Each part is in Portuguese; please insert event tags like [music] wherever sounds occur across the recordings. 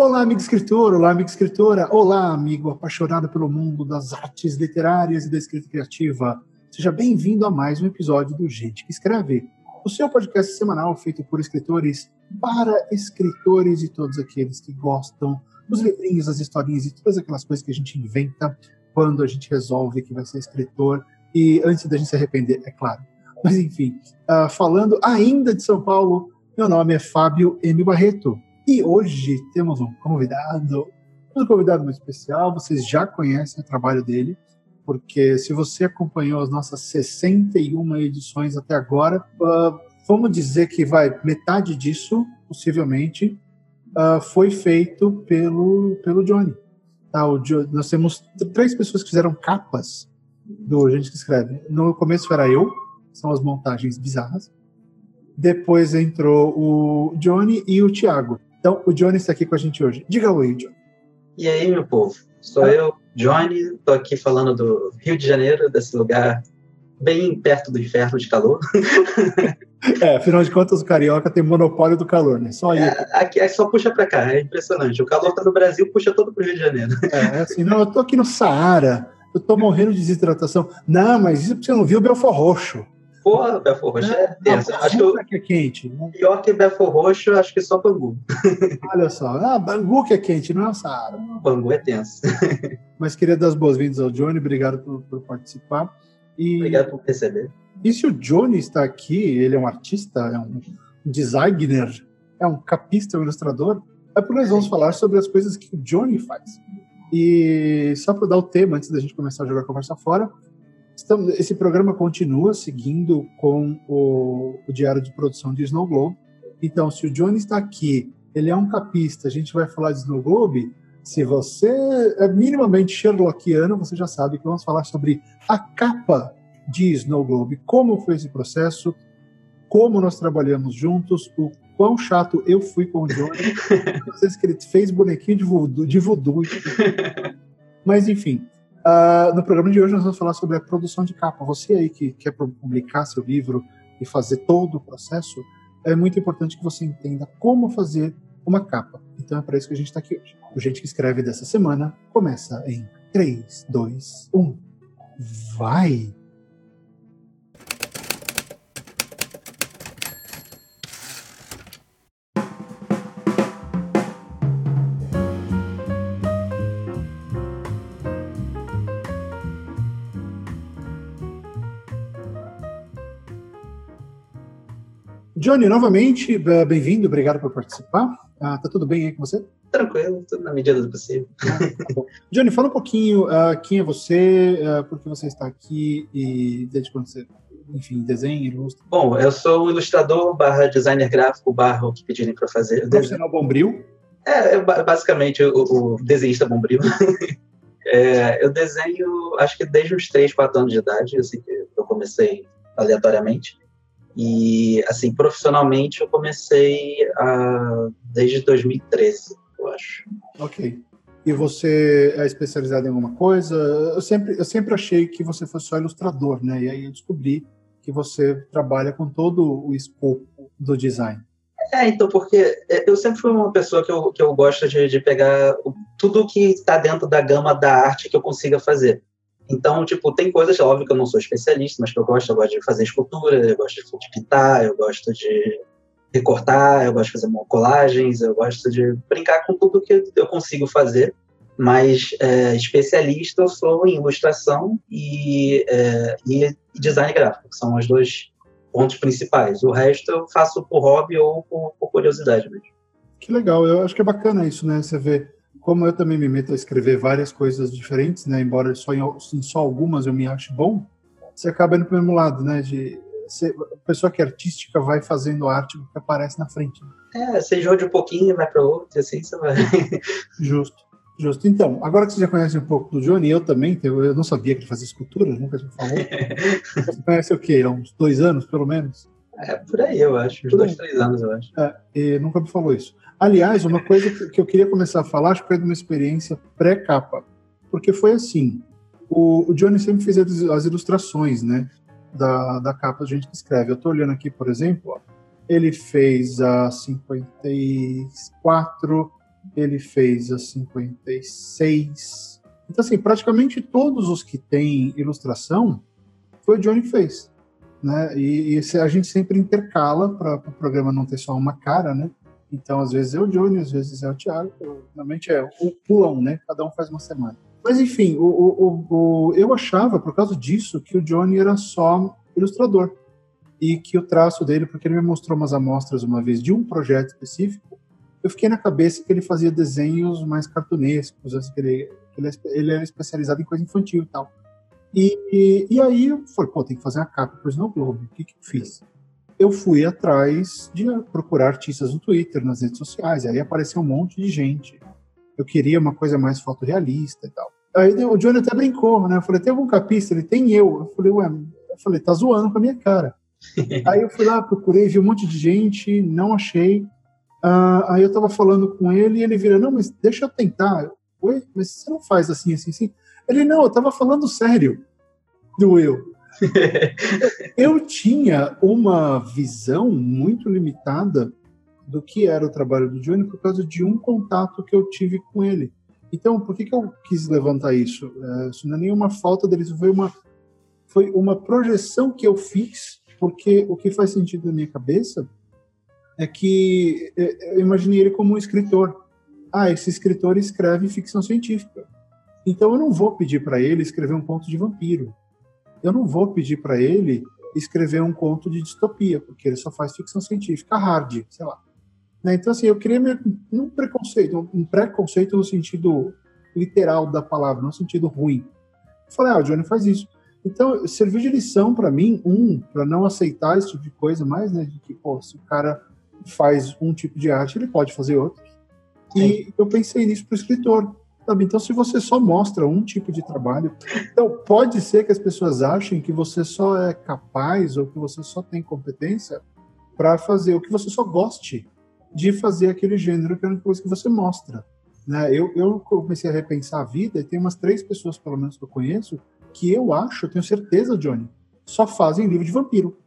Olá, amigo escritor, olá, amiga escritora, olá, amigo apaixonado pelo mundo das artes literárias e da escrita criativa. Seja bem-vindo a mais um episódio do Gente que Escreve, o seu podcast semanal feito por escritores para escritores e todos aqueles que gostam dos livrinhos, das historinhas e todas aquelas coisas que a gente inventa quando a gente resolve que vai ser escritor e antes da gente se arrepender, é claro. Mas enfim, uh, falando ainda de São Paulo, meu nome é Fábio M. Barreto e hoje temos um convidado, um convidado muito especial. Vocês já conhecem o trabalho dele, porque se você acompanhou as nossas 61 edições até agora, uh, vamos dizer que vai metade disso, possivelmente, uh, foi feito pelo, pelo Johnny. Tá, o, nós temos três pessoas que fizeram capas do Gente que Escreve. No começo era eu, são as montagens bizarras. Depois entrou o Johnny e o Thiago. Então, o Johnny está aqui com a gente hoje. Diga oi, Johnny. E aí, meu povo? Sou ah. eu, Johnny. Estou aqui falando do Rio de Janeiro, desse lugar bem perto do inferno de calor. [laughs] É, afinal de contas, o carioca tem monopólio do calor, né? Só aí. É, aqui é só puxa para cá, é impressionante. O calor tá no Brasil, puxa todo pro Rio de Janeiro. É, é assim, não, eu tô aqui no Saara, eu tô morrendo de desidratação. Não, mas isso você não viu o Belfor Roxo. Porra, Belfor Roxo é, é tenso. Acho que, é quente. Né? Pior que Belfor Roxo, acho que só Bangu. [laughs] Olha só, ah, Bangu que é quente, não é o Saara. Bangu é tenso. [laughs] Mas queria dar as boas-vindas ao Johnny, obrigado por, por participar. E... Obrigado por receber. E se o Johnny está aqui, ele é um artista, é um designer, é um capista, um ilustrador, é porque nós vamos falar sobre as coisas que o Johnny faz. E só para dar o tema, antes da gente começar a jogar a conversa fora, estamos, esse programa continua seguindo com o, o diário de produção de Snow Globe. Então, se o Johnny está aqui, ele é um capista, a gente vai falar de Snow Globe. Se você é minimamente Sherlockiano, você já sabe que vamos falar sobre a capa de Snow Globe, como foi esse processo, como nós trabalhamos juntos, o quão chato eu fui com o Johnny, [laughs] vocês que ele fez bonequinho de voodoo, de voodoo. [laughs] Mas enfim, uh, no programa de hoje nós vamos falar sobre a produção de capa. Você aí que quer publicar seu livro e fazer todo o processo, é muito importante que você entenda como fazer uma capa. Então é para isso que a gente está aqui hoje. O Gente que Escreve dessa semana começa em 3, 2, 1. Vai! Johnny, novamente, bem-vindo, obrigado por participar. Ah, tá tudo bem aí com você? Tranquilo, tudo na medida do possível. Ah, tá Johnny, fala um pouquinho uh, quem é você, uh, por que você está aqui e desde quando você, enfim, desenha, ilustra. Bom, eu sou ilustrador barra designer gráfico barra o que pedirem para fazer. Profissional Bombril? É, eu, basicamente o, o desenhista Bombril. [laughs] é, eu desenho, acho que desde os 3, 4 anos de idade, assim eu comecei aleatoriamente. E, assim, profissionalmente eu comecei a, desde 2013, eu acho. Ok. E você é especializado em alguma coisa? Eu sempre, eu sempre achei que você fosse só ilustrador, né? E aí eu descobri que você trabalha com todo o escopo do design. É, então, porque eu sempre fui uma pessoa que eu, que eu gosto de, de pegar tudo que está dentro da gama da arte que eu consiga fazer. Então, tipo, tem coisas, óbvio que eu não sou especialista, mas que eu gosto, eu gosto de fazer escultura, eu gosto de pintar, eu gosto de recortar, eu gosto de fazer colagens, eu gosto de brincar com tudo que eu consigo fazer, mas é, especialista eu sou em ilustração e, é, e design gráfico, que são os dois pontos principais. O resto eu faço por hobby ou por, por curiosidade mesmo. Que legal, eu acho que é bacana isso, né? Você vê como eu também me meto a escrever várias coisas diferentes, né? Embora só em, em só algumas eu me ache bom, você acaba indo para o mesmo lado, né? De você, a pessoa que é artística vai fazendo arte que aparece na frente. Né? É, você enjoa de um pouquinho, vai para outro, assim você vai. [laughs] Justo. Justo. Então, agora que você já conhece um pouco do Johnny, eu também, eu não sabia que ele fazia escultura, nunca me falou. [laughs] você conhece o quê? Há uns dois anos, pelo menos? É, por aí, eu acho. Uns dois, três anos, eu acho. É, e nunca me falou isso. Aliás, uma coisa que eu queria começar a falar, acho que foi de uma experiência pré-capa. Porque foi assim, o, o Johnny sempre fez as ilustrações, né? Da, da capa, a gente que escreve. Eu estou olhando aqui, por exemplo, ó, ele fez a 54, ele fez a 56. Então, assim, praticamente todos os que têm ilustração foi o Johnny que fez. Né? E, e a gente sempre intercala para o pro programa não ter só uma cara, né? Então, às vezes é o Johnny, às vezes é o Thiago, normalmente é o pulão, né? Cada um faz uma semana. Mas, enfim, o, o, o, eu achava, por causa disso, que o Johnny era só ilustrador. E que o traço dele, porque ele me mostrou umas amostras uma vez de um projeto específico, eu fiquei na cabeça que ele fazia desenhos mais cartunescos, assim, que ele, que ele, é ele era especializado em coisa infantil e tal. E, e, e, aí eu falei, pô, tem que fazer uma capa para o Snow Globe. O que, que eu fiz? Eu fui atrás de procurar artistas no Twitter, nas redes sociais, e aí apareceu um monte de gente. Eu queria uma coisa mais fotorrealista e tal. Aí o Johnny até brincou, né? Eu falei, tem algum capista? Ele tem eu. Eu falei, ué, eu falei, tá zoando com a minha cara. [laughs] aí eu fui lá, procurei, vi um monte de gente, não achei. Uh, aí eu tava falando com ele e ele vira, não, mas deixa eu tentar. Oi, mas você não faz assim, assim, assim? Ele, não, eu tava falando sério do eu. [laughs] eu tinha uma visão muito limitada do que era o trabalho do Johnny por causa de um contato que eu tive com ele. Então, por que, que eu quis levantar isso? É, isso não é nenhuma falta dele, isso foi uma, foi uma projeção que eu fiz, porque o que faz sentido na minha cabeça é que é, eu imaginei ele como um escritor. Ah, esse escritor escreve ficção científica. Então eu não vou pedir para ele escrever um conto de vampiro. Eu não vou pedir para ele escrever um conto de distopia, porque ele só faz ficção científica hard, sei lá. Né? Então, assim, eu queria um preconceito, um preconceito no sentido literal da palavra, no sentido ruim. Eu falei, ah, o Johnny faz isso. Então, serviu de lição para mim, um, para não aceitar esse tipo de coisa mais, né? De que, pô, se o cara faz um tipo de arte, ele pode fazer outro. Sim. E eu pensei nisso para o escritor. Sabe? Então, se você só mostra um tipo de trabalho, então pode ser que as pessoas achem que você só é capaz ou que você só tem competência para fazer o que você só goste de fazer aquele gênero que é uma coisa que você mostra. Né? Eu, eu comecei a repensar a vida e tem umas três pessoas, pelo menos, que eu conheço, que eu acho, eu tenho certeza, Johnny, só fazem livro de vampiro.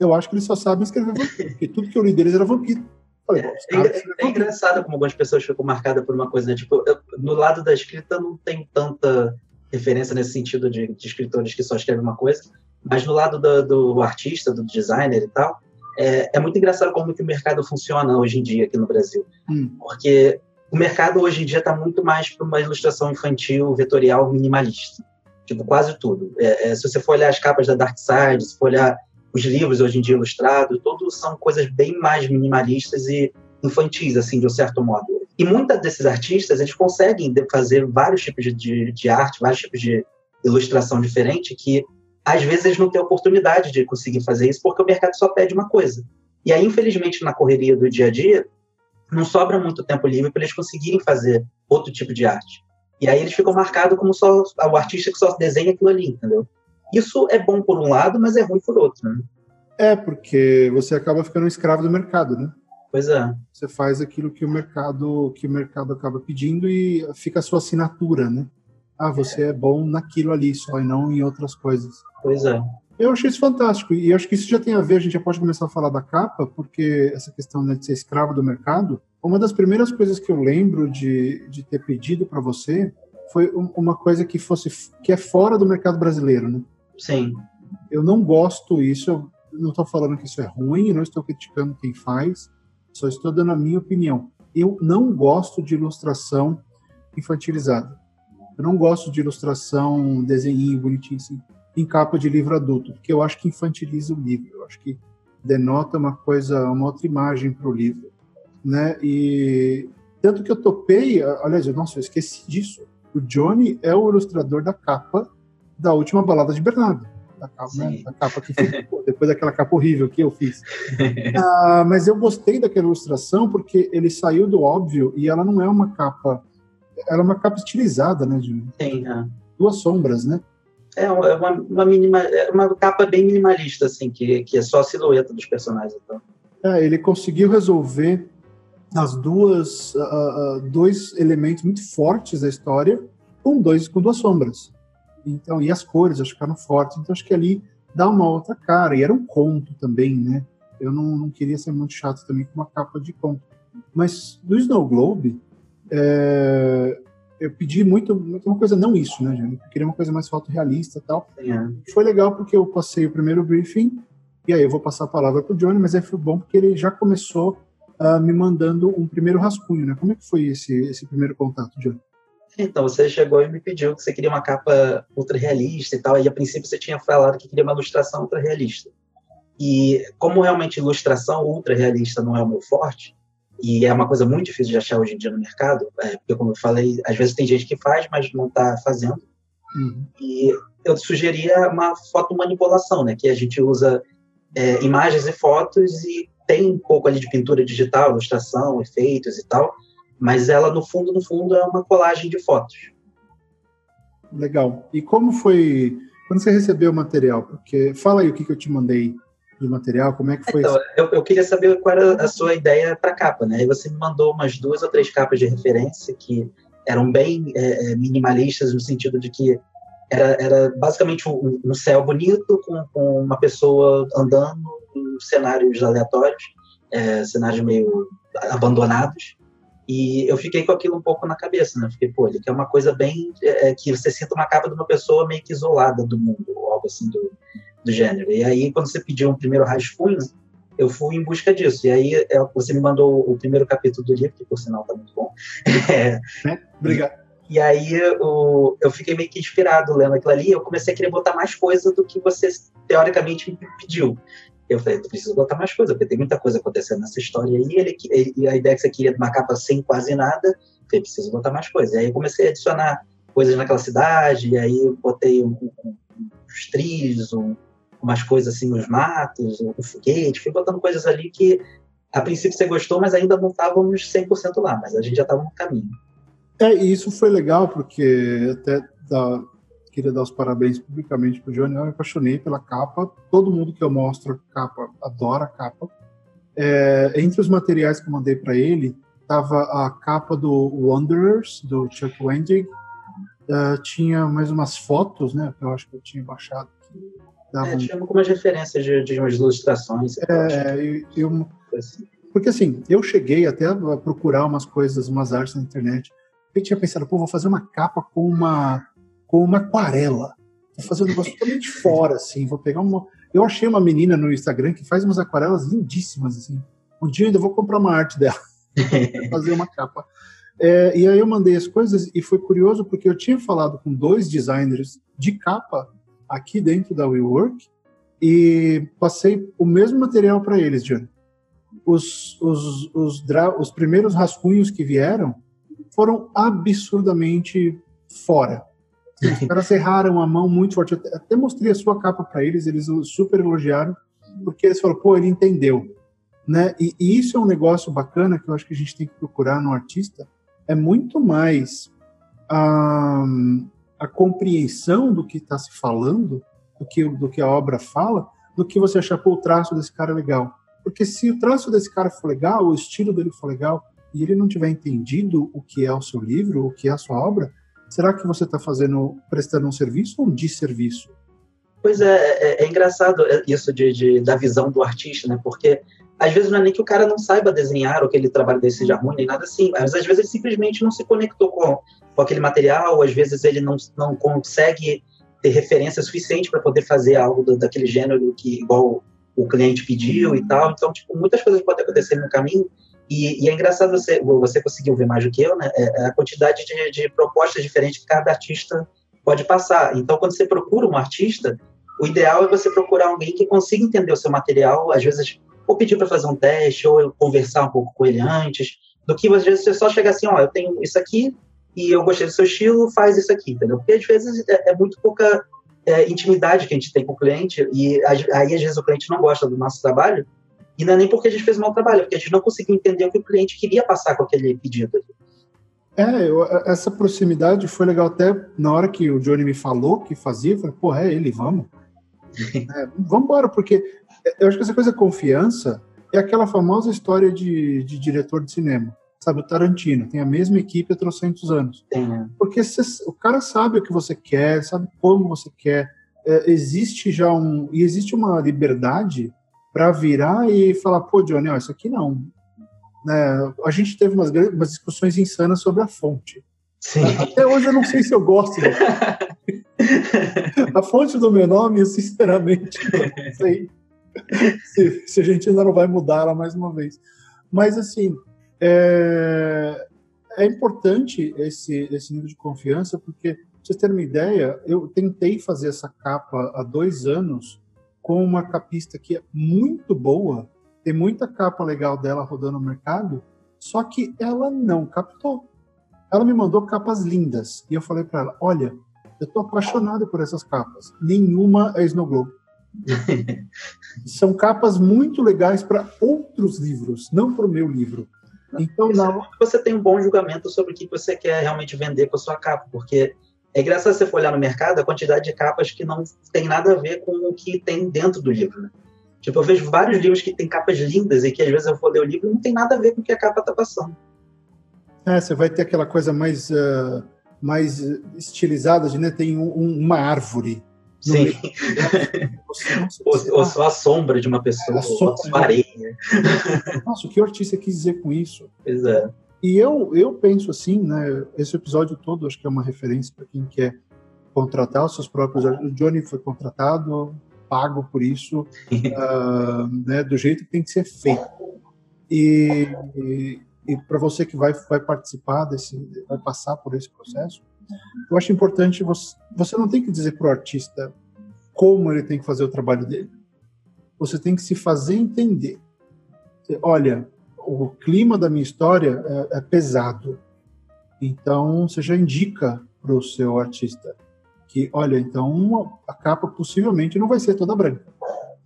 Eu acho que eles só sabem escrever vampiro, porque tudo que eu li deles era vampiro. Falei, é, é, é engraçado como algumas pessoas ficam marcadas por uma coisa, né? Tipo, eu, no lado da escrita não tem tanta referência nesse sentido de, de escritores que só escrevem uma coisa, mas no lado do, do artista, do designer e tal, é, é, muito engraçado como que o mercado funciona hoje em dia aqui no Brasil. Hum. Porque o mercado hoje em dia está muito mais para uma ilustração infantil, vetorial, minimalista. Tipo, quase tudo. É, é, se você for olhar as capas da Dark Side, se for olhar os livros hoje em dia ilustrados, todos são coisas bem mais minimalistas e infantis, assim, de um certo modo. E muitos desses artistas, eles conseguem fazer vários tipos de, de, arte, vários tipos de ilustração diferente que às vezes eles não têm oportunidade de conseguir fazer isso porque o mercado só pede uma coisa. E aí, infelizmente, na correria do dia a dia, não sobra muito tempo livre para eles conseguirem fazer outro tipo de arte. E aí eles ficam marcados como só o artista que só desenha aquilo ali, entendeu? Isso é bom por um lado, mas é ruim por outro, né? É, porque você acaba ficando escravo do mercado, né? Pois é. Você faz aquilo que o mercado que o mercado acaba pedindo e fica a sua assinatura, né? Ah, você é bom naquilo ali só e não em outras coisas. Pois é. Eu achei isso fantástico. E acho que isso já tem a ver, a gente já pode começar a falar da capa, porque essa questão né, de ser escravo do mercado, uma das primeiras coisas que eu lembro de, de ter pedido para você foi uma coisa que fosse que é fora do mercado brasileiro, né? Sim. Eu não gosto isso, eu não estou falando que isso é ruim, não estou criticando quem faz, só estou dando a minha opinião. Eu não gosto de ilustração infantilizada. Eu não gosto de ilustração, desenho bonitinho assim em capa de livro adulto, porque eu acho que infantiliza o livro, eu acho que denota uma coisa, uma outra imagem para o livro, né? E tanto que eu topei, aliás, nossa, eu esqueci disso. O Johnny é o ilustrador da capa da última balada de Bernardo. Da capa, né? da capa que [laughs] depois daquela capa horrível que eu fiz. [laughs] ah, mas eu gostei daquela ilustração porque ele saiu do óbvio e ela não é uma capa, ela é uma capa estilizada, né? Sim, é. duas sombras, né? É, é uma, uma, minima, é uma capa bem minimalista, assim, que, que é só a silhueta dos personagens. Então. É, ele conseguiu resolver as duas, uh, uh, dois elementos muito fortes da história com dois com duas sombras. Então, e as cores acho que ficaram fortes. Então, acho que ali dá uma outra cara. E era um conto também, né? Eu não, não queria ser muito chato também com uma capa de conto. Mas do Snow Globe, é, eu pedi muito, muito, uma coisa, não isso, né, Jânio? Eu queria uma coisa mais fotorrealista e tal. É. Foi legal porque eu passei o primeiro briefing, e aí eu vou passar a palavra para o Johnny, mas aí foi bom porque ele já começou uh, me mandando um primeiro rascunho, né? Como é que foi esse, esse primeiro contato, Johnny? Então, você chegou e me pediu que você queria uma capa ultra realista e tal, e a princípio você tinha falado que queria uma ilustração ultra realista. E como realmente ilustração ultra realista não é o meu forte, e é uma coisa muito difícil de achar hoje em dia no mercado, é, porque, como eu falei, às vezes tem gente que faz, mas não está fazendo. Uhum. E eu sugeria uma fotomanipulação, né? Que a gente usa é, imagens e fotos e tem um pouco ali de pintura digital, ilustração, efeitos e tal, mas ela, no fundo, no fundo, é uma colagem de fotos. Legal. E como foi quando você recebeu o material? Porque fala aí o que, que eu te mandei de material? Como é que foi então, isso? Eu, eu, queria saber qual era a sua ideia para capa, né? Aí você me mandou umas duas ou três capas de referência que eram bem é, é minimalistas no sentido de que era, era basicamente um, um céu bonito com, com, uma pessoa andando em cenários aleatórios, é, cenários meio abandonados. E eu fiquei com aquilo um pouco na cabeça, né? Fiquei, pô, ele quer uma coisa bem. É, é, que você sinta uma capa de uma pessoa meio que isolada do mundo, ou algo assim do, do gênero. E aí, quando você pediu um primeiro rascunho, eu fui em busca disso. E aí, é, você me mandou o primeiro capítulo do livro, que por sinal tá muito bom. [laughs] É, né? Obrigado. E, aí, eu, eu fiquei meio que inspirado lendo aquilo ali. Eu comecei a querer botar mais coisa do que você, teoricamente, me pediu. Eu falei, tu precisa botar mais coisa, porque tem muita coisa acontecendo nessa história aí. Ele, ele, a ideia que você queria de uma capa sem quase nada, eu falei, preciso botar mais coisa. E aí, eu comecei a adicionar coisas naquela cidade, e aí eu botei um, um, trilhos, um, umas coisas assim nos matos, o foguete, fui botando coisas ali que a princípio você gostou, mas ainda não estávamos 100% lá, mas a gente já estava no caminho. É, e isso foi legal, porque até dá, queria dar os parabéns publicamente para o Johnny, eu me apaixonei pela capa, todo mundo que eu mostro capa adora a capa. É, entre os materiais que eu mandei para ele, estava a capa do Wanderers, do Chuck Wendig, uh, tinha mais umas fotos, né, que eu acho que eu tinha baixado Dava é, tinha algumas referências de, de umas ilustrações. É, eu, eu, porque assim, eu cheguei até a procurar umas coisas, umas artes na internet. Eu tinha pensado, pô, vou fazer uma capa com uma, com uma aquarela. Vou fazer um negócio totalmente fora, assim. Vou pegar uma. Eu achei uma menina no Instagram que faz umas aquarelas lindíssimas, assim. Um dia eu ainda vou comprar uma arte dela. [laughs] fazer uma capa. É, e aí eu mandei as coisas e foi curioso porque eu tinha falado com dois designers de capa aqui dentro da WeWork e passei o mesmo material para eles, Johnny. Os, os, os, os primeiros rascunhos que vieram foram absurdamente fora. Os caras erraram a mão muito forte. Eu até mostrei a sua capa para eles, eles super elogiaram, porque eles falaram, pô, ele entendeu. Né? E, e, isso é um negócio bacana que eu acho que a gente tem que procurar no artista, é muito mais um, a compreensão do que está se falando, do que, do que a obra fala, do que você achar, pô, o traço desse cara é legal. Porque se o traço desse cara for legal, o estilo dele for legal, e ele não tiver entendido o que é o seu livro, o que é a sua obra, será que você está fazendo, prestando um serviço ou um desserviço? Pois é, é, é engraçado isso de, de, da visão do artista, né? Porque às vezes não é nem que o cara não saiba desenhar ou que ele trabalho dele seja ruim, nem nada assim, mas às vezes ele simplesmente não se conectou com, com aquele material, às vezes ele não, não consegue ter referência suficiente para poder fazer algo do, daquele gênero que igual o cliente pediu e tal. Então, tipo, muitas coisas podem acontecer no caminho. E, e é engraçado você, você conseguiu ver mais do que eu, né? É, é a quantidade de, de propostas diferentes que cada artista pode passar. Então, quando você procura um artista, o ideal é você procurar alguém que consiga entender o seu material, às vezes ou pedir para fazer um teste, ou conversar um pouco com ele antes, do que às vezes você só chega assim, ó, eu tenho isso aqui e eu gostei do seu estilo, faz isso aqui, entendeu? Porque às vezes é, é muito pouca é, intimidade que a gente tem com o cliente e aí às vezes o cliente não gosta do nosso trabalho e não é nem porque a gente fez um mau trabalho, é porque a gente não conseguiu entender o que o cliente queria passar com aquele pedido. É, eu, essa proximidade foi legal até na hora que o Johnny me falou que fazia, eu falei, pô, é ele, vamos. [laughs] é, vamos embora, porque eu acho que essa coisa confiança é aquela famosa história de, de diretor de cinema. Sabe, o Tarantino tem a mesma equipe há trocentos anos. Né? Porque cê, o cara sabe o que você quer, sabe como você quer. É, existe já um. E existe uma liberdade para virar e falar, pô, Johnny, ó, isso aqui não. Né? A gente teve umas, umas discussões insanas sobre a fonte. Sim. Até hoje eu não sei se eu gosto. [laughs] a fonte do meu nome, eu sinceramente não sei se, se, a gente ainda não vai mudar ela mais uma vez. Mas, assim, é, é importante esse, esse nível de confiança, porque, pra vocês terem uma ideia, eu tentei fazer essa capa há dois anos com uma capista que é muito boa, tem muita capa legal dela rodando no mercado, só que ela não captou. Ela me mandou capas lindas. E eu falei para ela: olha, eu tô apaixonado por essas capas. Nenhuma é Snow Globe. [laughs] São capas muito legais para outros livros, não para o meu livro. Então, você, não... você tem um bom julgamento sobre o que você quer realmente vender com a sua capa, porque é engraçado você for olhar no mercado a quantidade de capas que não tem nada a ver com o que tem dentro do livro. Né? Tipo, eu vejo vários livros que têm capas lindas e que às vezes eu vou ler o livro e não tem nada a ver com o que a capa está passando. É, você vai ter aquela coisa mais, uh, mais estilizada de né, tem um, uma árvore. Sim. [laughs] ou, ou, só a sombra de uma pessoa, a sombra, uma areia. Nossa, o que o artista quis dizer com isso? Pois é. E eu, eu penso assim, né? Esse episódio todo acho que é uma referência para quem quer contratar os seus próprios. O Johnny foi contratado, pago por isso, uh, [laughs] né, do jeito que tem que ser feito. E, e, e para você que vai, vai participar desse, vai passar por esse processo, eu acho importante você, você não tem que dizer para o artista como ele tem que fazer o trabalho dele. Você tem que se fazer entender. Olha, o clima da minha história é, é pesado. Então, você já indica para o seu artista que, olha, então a capa possivelmente não vai ser toda branca.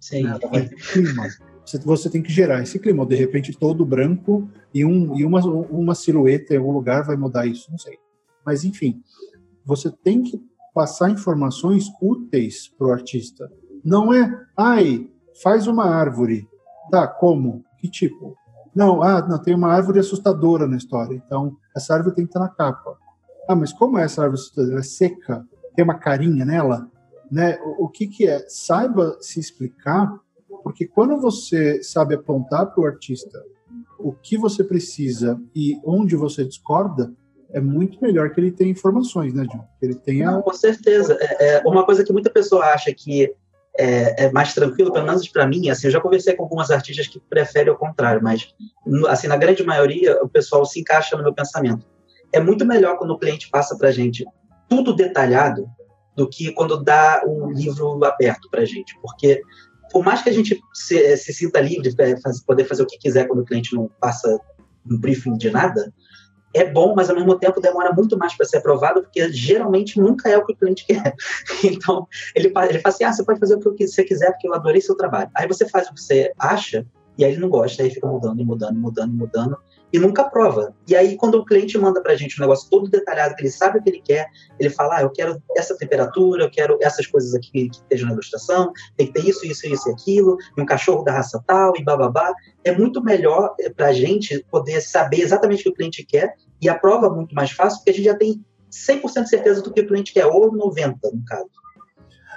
Sim. Né? Vai ter clima. Você, você tem que gerar esse clima. Ou de repente, todo branco e, um, e uma, uma silhueta em algum lugar vai mudar isso, não sei. Mas, enfim, você tem que passar informações úteis para o artista. Não é, ai, faz uma árvore. Tá, como? Que tipo? Não, ah, não, tem uma árvore assustadora na história. Então, essa árvore tem que estar na capa. Ah, mas como é essa árvore assustadora? É seca? Tem uma carinha nela? Né? O, o que, que é? Saiba se explicar porque quando você sabe apontar para o artista o que você precisa e onde você discorda, é muito melhor que ele tenha informações, né, John? Que ele tenha. Não, com certeza. É, é, uma coisa que muita pessoa acha que é, é mais tranquilo, pelo menos para mim, assim, eu já conversei com algumas artistas que preferem o contrário, mas assim, na grande maioria, o pessoal se encaixa no meu pensamento. É muito melhor quando o cliente passa para gente tudo detalhado do que quando dá um livro aberto para gente, porque por mais que a gente se, se sinta livre para poder fazer o que quiser quando o cliente não passa um briefing de nada, é bom, mas ao mesmo tempo demora muito mais para ser aprovado, porque geralmente nunca é o que o cliente quer. [laughs] Então, ele, ele fala assim: ah, você pode fazer o que você quiser, porque eu adorei seu trabalho. Aí você faz o que você acha, e aí ele não gosta, aí fica mudando, mudando, mudando, mudando, e nunca prova. E aí, quando o cliente manda para a gente um negócio todo detalhado, que ele sabe o que ele quer, ele fala, ah, eu quero essa temperatura, eu quero essas coisas aqui que estejam na ilustração, tem que ter isso, isso, isso e aquilo, e um cachorro da raça tal, e bababá. É muito melhor eh, para a gente poder saber exatamente o que o cliente quer, e a prova é muito mais fácil, porque a gente já tem 100% de certeza do que o cliente quer, ou 90% no caso.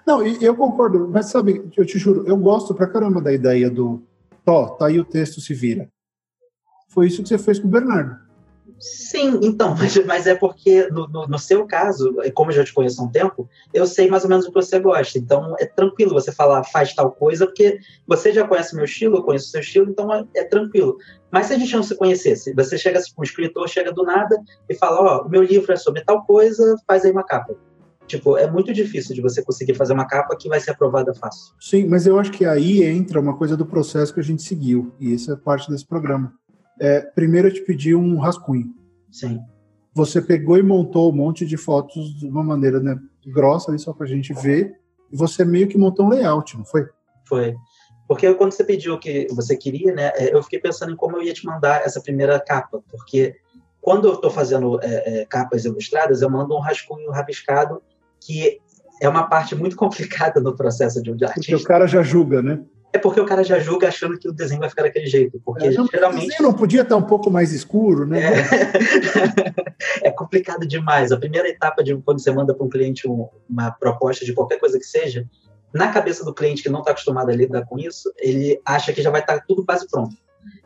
Não, eu concordo, mas sabe, eu te juro, eu gosto pra caramba da ideia do Tó, tá aí o texto, se vira. Foi isso que você fez com o Bernardo. Sim, então, [laughs] mas, mas é porque no, no, no, seu caso, como eu já te conheço há um tempo, eu sei mais ou menos o que você gosta. Então é tranquilo você falar faz tal coisa, porque você já conhece meu estilo, eu conheço o seu estilo, então é, é tranquilo. Mas se a gente não se conhecesse, você chega assim, um escritor chega do nada e fala, ó, oh, meu livro é sobre tal coisa, faz aí uma capa. Tipo, é muito difícil de você conseguir fazer uma capa que vai ser aprovada fácil. Sim, mas eu acho que aí entra uma coisa do processo que a gente seguiu, e isso é parte desse programa. É, primeiro eu te pedi um rascunho. Sim. Você pegou e montou um monte de fotos de uma maneira né, grossa, ali só pra gente ver, e você meio que montou um layout, não foi? Foi. Porque quando você pediu o que você queria, né, é, eu fiquei pensando em como eu ia te mandar essa primeira capa, porque quando eu estou fazendo é, é, capas ilustradas, eu mando um rascunho rabiscado que é uma parte muito [laughs] complicada no processo de um artista. Porque o cara já julga, né? É porque o cara já julga achando que o desenho vai ficar daquele jeito. Porque é, não, geralmente. O desenho não podia estar um pouco mais escuro, né? É, [laughs] é complicado demais. A primeira etapa de quando você manda para um cliente um, uma proposta de qualquer coisa que seja, na cabeça do cliente que não está acostumado a lidar com isso, ele acha que já vai estar tudo quase pronto.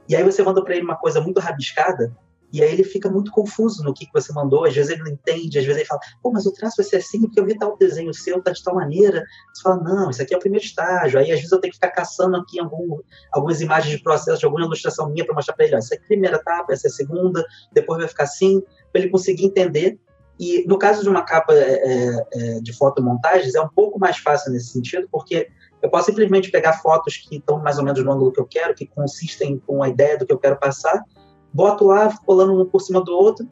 E aí você manda para ele uma coisa muito rabiscada, e aí ele fica muito confuso no que, que você mandou. Às vezes ele não entende, às vezes ele fala, pô, mas o traço vai ser assim porque eu vi tal desenho seu, tá de tal maneira. Você fala, não, isso aqui é o primeiro estágio. Aí às vezes eu tenho que ficar caçando aqui algum, algumas imagens de processo, de alguma ilustração minha para mostrar para ele, ó, essa é a primeira etapa, essa é a segunda, depois vai ficar assim, para ele conseguir entender. E no caso de uma capa é, é, de fotomontagens, é um pouco mais fácil nesse sentido, porque eu posso simplesmente pegar fotos que estão mais ou menos no ângulo que eu quero, que consistem com a ideia do que eu quero passar, boto lá, colando um por cima do outro,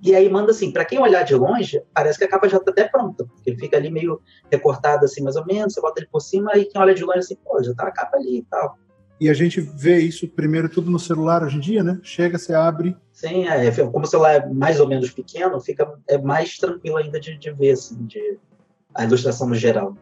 e aí manda assim, para quem olhar de longe, parece que a capa já está até pronta, porque fica ali meio recortada assim, mais ou menos, você bota ele por cima, e quem olha de longe assim, pô, já tá a capa ali e tal. E a gente vê isso primeiro tudo no celular hoje em dia, né? Chega, você abre. Sim, é, como o celular é mais ou menos pequeno, fica é mais tranquilo ainda de, de ver, assim, de, a ilustração no geral.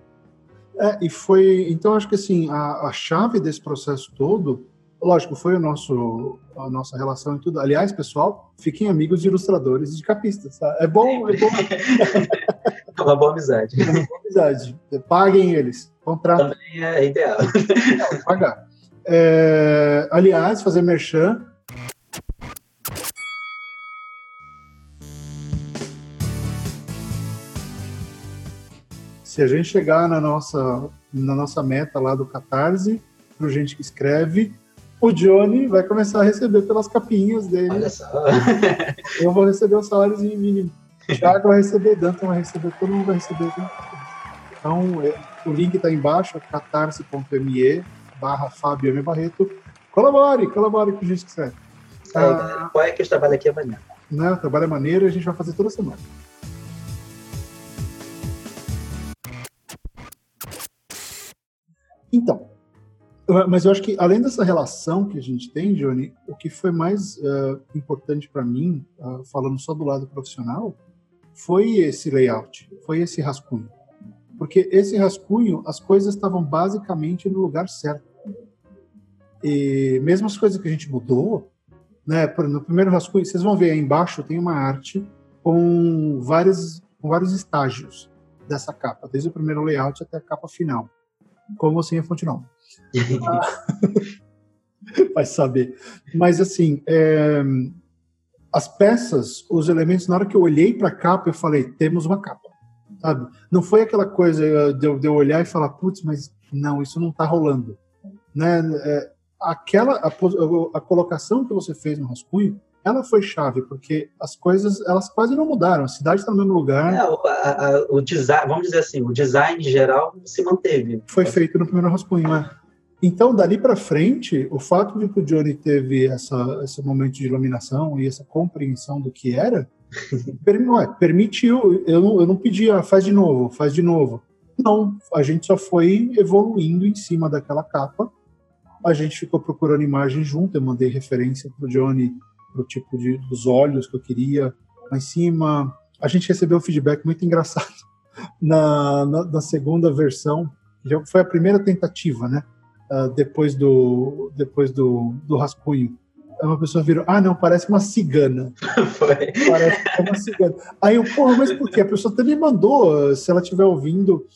É, e foi. Então, acho que assim, a, a chave desse processo todo lógico, foi o nosso, a nossa relação e tudo. Aliás, pessoal, fiquem amigos de ilustradores e de capistas. Tá? É bom, é bom. [laughs] é uma boa amizade. É uma boa amizade. Paguem eles. Contratem. Também é ideal. Não, pagar. É, aliás, fazer merchan. Se a gente chegar na nossa, na nossa meta lá do Catarse, para gente que escreve, o Johnny vai começar a receber pelas capinhas dele. Olha só. [laughs] Eu vou receber o salário mínimo. [laughs] Thiago vai receber, Danton vai receber, todo mundo vai receber. Então, é, o link está embaixo, catarse.me barra Fábio M. Barreto. Colabore, colabore com o que. É, ah, qual é que eu trabalho aqui amanhã? Né, o trabalho é maneiro e a gente vai fazer toda semana. Então, mas eu acho que, além dessa relação que a gente tem, Johnny, o que foi mais uh, importante para mim, uh, falando só do lado profissional, foi esse layout, foi esse rascunho. Porque esse rascunho, as coisas estavam basicamente no lugar certo. E mesmo as coisas que a gente mudou, né, no primeiro rascunho, vocês vão ver aí embaixo, tem uma arte com, várias, com vários estágios dessa capa, desde o primeiro layout até a capa final, como sem a fonte nova. [laughs] Vai saber. Mas assim, é, as peças, os elementos, na hora que eu olhei para a capa, eu falei, temos uma capa. Sabe? Não foi aquela coisa de eu, de eu olhar e falar, putz, mas não, isso não está rolando. Né? É, aquela a, a, colocação que você fez no rascunho ela foi chave, porque as coisas, elas quase não mudaram, a cidade está no mesmo lugar. É, o, a, o design, vamos dizer assim, o design geral se manteve. Foi feito no primeiro rascunho, né? Então, dali para frente, o fato de que o Johnny teve essa, esse momento de iluminação e essa compreensão do que era, [laughs] permitiu. Eu não, eu não pedia, faz de novo, faz de novo. Não, a gente só foi evoluindo em cima daquela capa. A gente ficou procurando imagens junto. Eu mandei referência para o Johnny, para o tipo de, dos olhos que eu queria lá em cima. A gente recebeu um feedback muito engraçado [laughs] na, na, na segunda versão. Já foi a primeira tentativa, né? Uh, depois do depois do, do rascunho. Uma pessoa virou, ah, não, parece uma cigana. [laughs] Foi. Parece uma cigana. Aí eu, porra, mas por quê? A pessoa também mandou, ah, se ela estiver ouvindo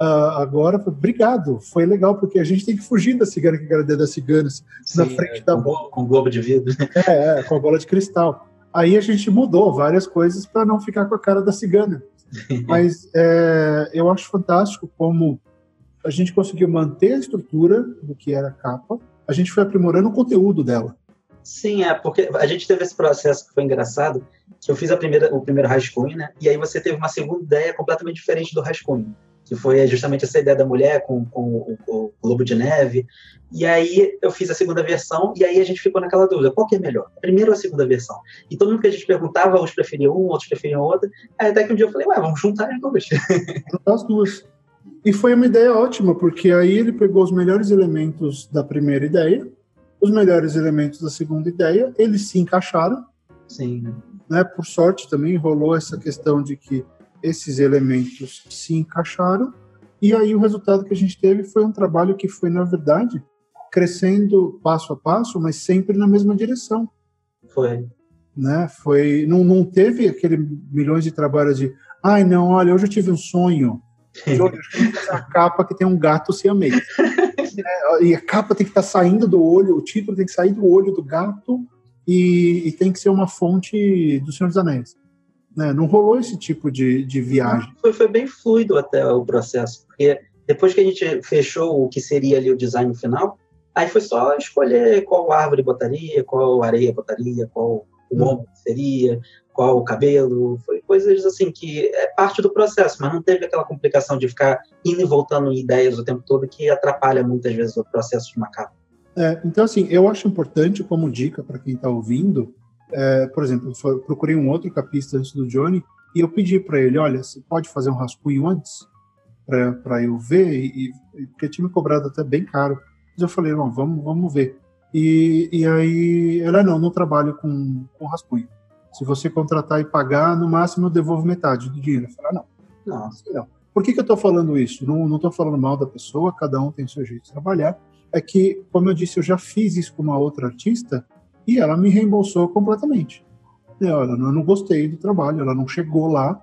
uh, agora, obrigado, foi legal, porque a gente tem que fugir da cigana que era da cigana, Sim, na frente é, da bola. Com globo de vidro. É, é, com a bola de cristal. Aí a gente mudou várias coisas para não ficar com a cara da cigana. Mas é, eu acho fantástico como a gente conseguiu manter a estrutura do que era a capa, a gente foi aprimorando o conteúdo dela. Sim, é, porque a gente teve esse processo que foi engraçado, que eu fiz a primeira, o primeiro rascunho, né? E aí você teve uma segunda ideia completamente diferente do rascunho, que foi justamente essa ideia da mulher com, com o, o globo de neve. E aí eu fiz a segunda versão, e aí a gente ficou naquela dúvida, qual que é melhor, a primeira ou a segunda versão? E todo mundo que a gente perguntava, uns preferiam um, outros preferiam outra. Aí até que um dia eu falei, ué, vamos juntar as duas. Juntar as duas. E foi uma ideia ótima, porque aí ele pegou os melhores elementos da primeira ideia, os melhores elementos da segunda ideia, eles se encaixaram. Sim. Né? Por sorte também rolou essa questão de que esses elementos se encaixaram, e aí o resultado que a gente teve foi um trabalho que foi, na verdade, crescendo passo a passo, mas sempre na mesma direção. Foi. Né? Foi, não, não teve aquele milhões de trabalhos de, ai não, olha, hoje eu tive um sonho, Júnior, [laughs] a capa que tem um gato siamês. É, e a capa tem que estar tá saindo do olho, o título tem que sair do olho do gato e, e tem que ser uma fonte do Senhor dos Anéis. Né? Não rolou esse tipo de, de viagem. Foi, foi bem fluido até o processo, porque depois que a gente fechou o que seria ali o design final, aí foi só escolher qual árvore botaria, qual areia botaria, qual o ombro seria, qual o cabelo, foi coisas assim que é parte do processo, mas não teve aquela complicação de ficar indo e voltando em ideias o tempo todo que atrapalha muitas vezes o processo de uma capa. É, então, assim, eu acho importante como dica para quem está ouvindo, é, por exemplo, eu procurei um outro capista antes do Johnny e eu pedi para ele, olha, você pode fazer um rascunho antes para eu ver e, e porque tinha me cobrado até bem caro. Mas eu falei, não, vamos, vamos ver. E, e aí, ela não, não trabalho com, com rascunho. Se você contratar e pagar, no máximo eu devolvo metade do dinheiro. Eu falei, ah, não. Não, não. Por que, que eu estou falando isso? Não estou falando mal da pessoa, cada um tem seu jeito de trabalhar. É que, como eu disse, eu já fiz isso com uma outra artista e ela me reembolsou completamente. E, olha, eu não gostei do trabalho, ela não chegou lá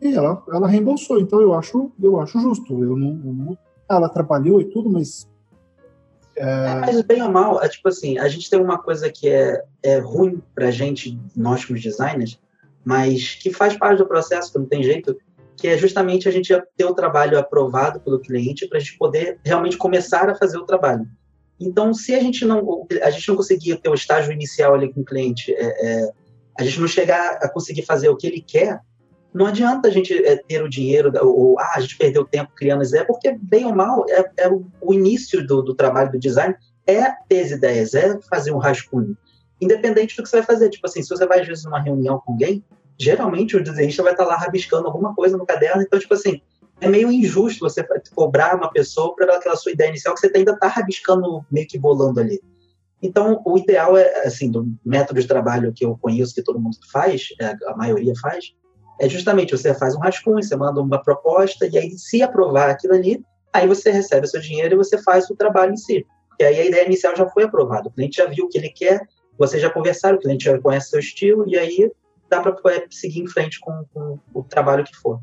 e ela, ela reembolsou. Então eu acho, eu acho justo. Eu não, eu não ela trabalhou e tudo, mas é... É, mas bem ou mal, é tipo assim, a gente tem uma coisa que é, é ruim pra gente, nós como designers, mas que faz parte do processo, que não tem jeito, que é justamente a gente ter o trabalho aprovado pelo cliente para a gente poder realmente começar a fazer o trabalho. Então, se a gente não a gente não conseguir ter o estágio inicial ali com o cliente, é, é, a gente não chegar a conseguir fazer o que ele quer, não adianta a gente é, ter o dinheiro, ou ah, a gente perdeu tempo criando as ideias, porque, bem ou mal, é, é o, o, início do, do, trabalho do design é ter as ideias, é fazer um rascunho. Independente do que você vai fazer. Tipo assim, se você vai, às vezes, numa reunião com alguém, geralmente o desenhista vai estar lá rabiscando alguma coisa no caderno. Então, tipo assim, é meio injusto você cobrar uma pessoa para aquela sua ideia inicial que você ainda está rabiscando, meio que bolando ali. Então, o ideal é, assim, do método de trabalho que eu conheço, que todo mundo faz, é, a maioria faz, é justamente você faz um rascunho, você manda uma proposta, e aí, se aprovar aquilo ali, aí você recebe o seu dinheiro e você faz o trabalho em si. E aí a ideia inicial já foi aprovada. O cliente já viu o que ele quer, você já conversaram, o cliente já conhece seu estilo, e aí dá para seguir em frente com, com, o trabalho que for.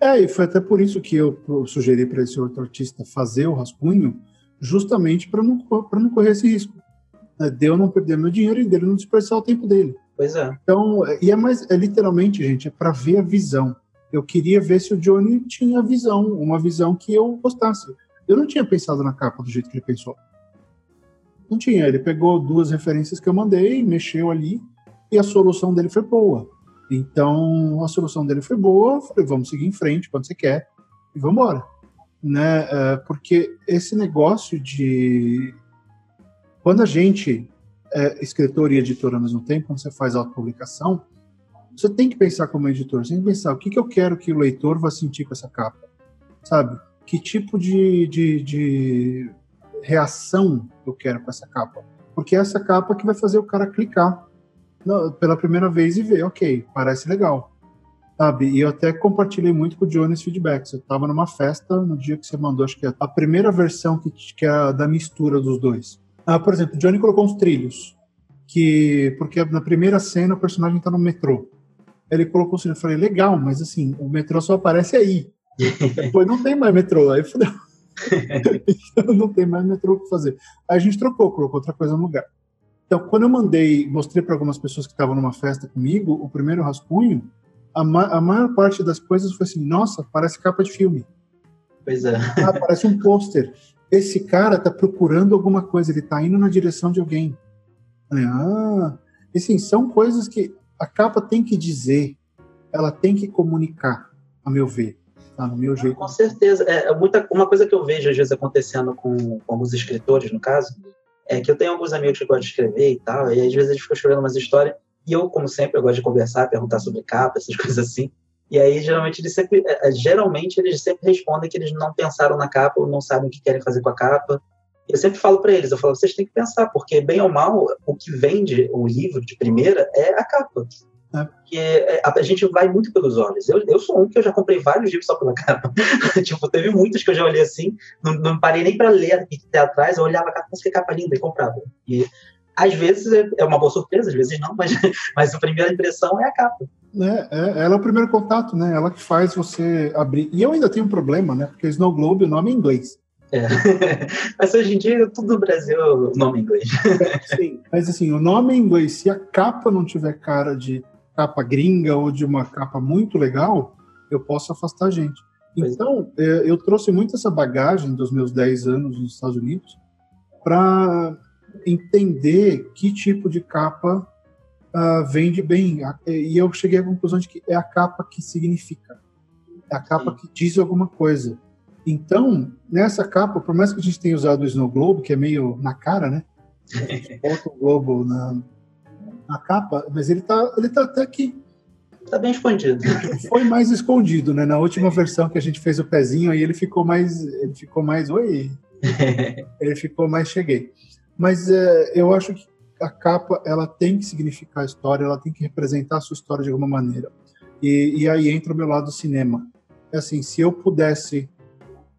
É, e foi até por isso que eu sugeri para esse outro artista fazer o rascunho, justamente para não, não correr esse risco. Né? De eu não perder meu dinheiro e dele não desperdiçar o tempo dele. Pois é. Então, e é mais, é literalmente, gente, é para ver a visão. Eu queria ver se o Johnny tinha visão, uma visão que eu gostasse. Eu não tinha pensado na capa do jeito que ele pensou. Não tinha. Ele pegou duas referências que eu mandei, mexeu ali, e a solução dele foi boa. Então, a solução dele foi boa, falei, vamos seguir em frente quando você quer, e vamos embora. Né? É, porque esse negócio de. Quando a gente é, escritor e editor ao mesmo tempo, quando você faz autopublicação, você tem que pensar como editor, você tem que pensar o que, que eu quero que o leitor vá sentir com essa capa, sabe? Que tipo de, de, de reação eu quero com essa capa? Porque é essa capa que vai fazer o cara clicar pela primeira vez e ver, ok, parece legal. Sabe? E eu até compartilhei muito com o Jones feedbacks. Eu estava numa festa no dia que você mandou, acho que é a primeira versão que, que é da mistura dos dois. Ah, por exemplo, o Johnny colocou uns trilhos, que porque na primeira cena o personagem está no metrô. Ele colocou os trilhos, eu falei, legal, mas assim, o metrô só aparece aí. [laughs] Depois não tem mais metrô, aí fudeu. então [laughs] não tem mais metrô o que fazer. Aí a gente trocou, colocou outra coisa no lugar. Então, quando eu mandei, mostrei para algumas pessoas que estavam numa festa comigo, o primeiro rascunho, a, ma a, maior parte das coisas foi assim: nossa, parece capa de filme. Pois é. Ah, parece um pôster esse cara está procurando alguma coisa, ele está indo na direção de alguém. Ah, e sim, são coisas que a capa tem que dizer, ela tem que comunicar, a meu ver. Tá, no meu jeito. Com certeza. É, é, muita, uma coisa que eu vejo às vezes acontecendo com, com alguns escritores, no caso, é que eu tenho alguns amigos que gostam de escrever e tal, e às vezes eles ficam escrevendo umas histórias, e eu, como sempre, eu gosto de conversar, perguntar sobre capa, essas [laughs] coisas assim. E aí, geralmente, eles sempre, é, é, geralmente, eles sempre respondem que eles não pensaram na capa ou não sabem o que querem fazer com a capa. Eu sempre falo para eles, eu falo, vocês têm que pensar, porque, bem ou mal, o que vende o livro de primeira é a capa. É. Porque a, gente vai muito pelos olhos. Eu, eu sou um que eu já comprei vários livros só pela capa. [laughs] tipo, teve muitos que eu já olhei assim, não, não parei nem para ler o que tem atrás, eu olhava a capa, que capa linda e comprava. E às vezes é uma boa surpresa, às vezes não, mas, [laughs] mas a primeira impressão é a capa. É, é, ela é o primeiro contato, né? Ela que faz você abrir. E eu ainda tenho um problema, né? Porque Snow Globe, o nome é inglês. É. [laughs] mas hoje em dia, tudo no Brasil é o nome em inglês. [laughs] Sim, mas assim, o nome em inglês, se a capa não tiver cara de capa gringa ou de uma capa muito legal, eu posso afastar a gente. É. Então, é, eu trouxe muito essa bagagem dos meus 10 anos nos Estados Unidos para entender que tipo de capa uh, vende bem. E eu cheguei à conclusão de que é a capa que significa, é a capa que diz alguma coisa. Então, nessa capa, por mais que a gente tenha usado o Snow Globe, que é meio na cara, né? A gente [laughs] bota o globo na, na capa, mas ele tá, ele tá até aqui. Tá bem escondido. Foi mais escondido, né? Na última versão que a gente fez o pezinho, aí ele ficou mais, ele ficou mais, oi, [laughs] ele ficou mais cheguei. Mas é, eu acho que a capa ela tem que significar a história, ela tem que representar a sua história de alguma maneira. E, e aí entra o meu lado cinema. É assim, se eu pudesse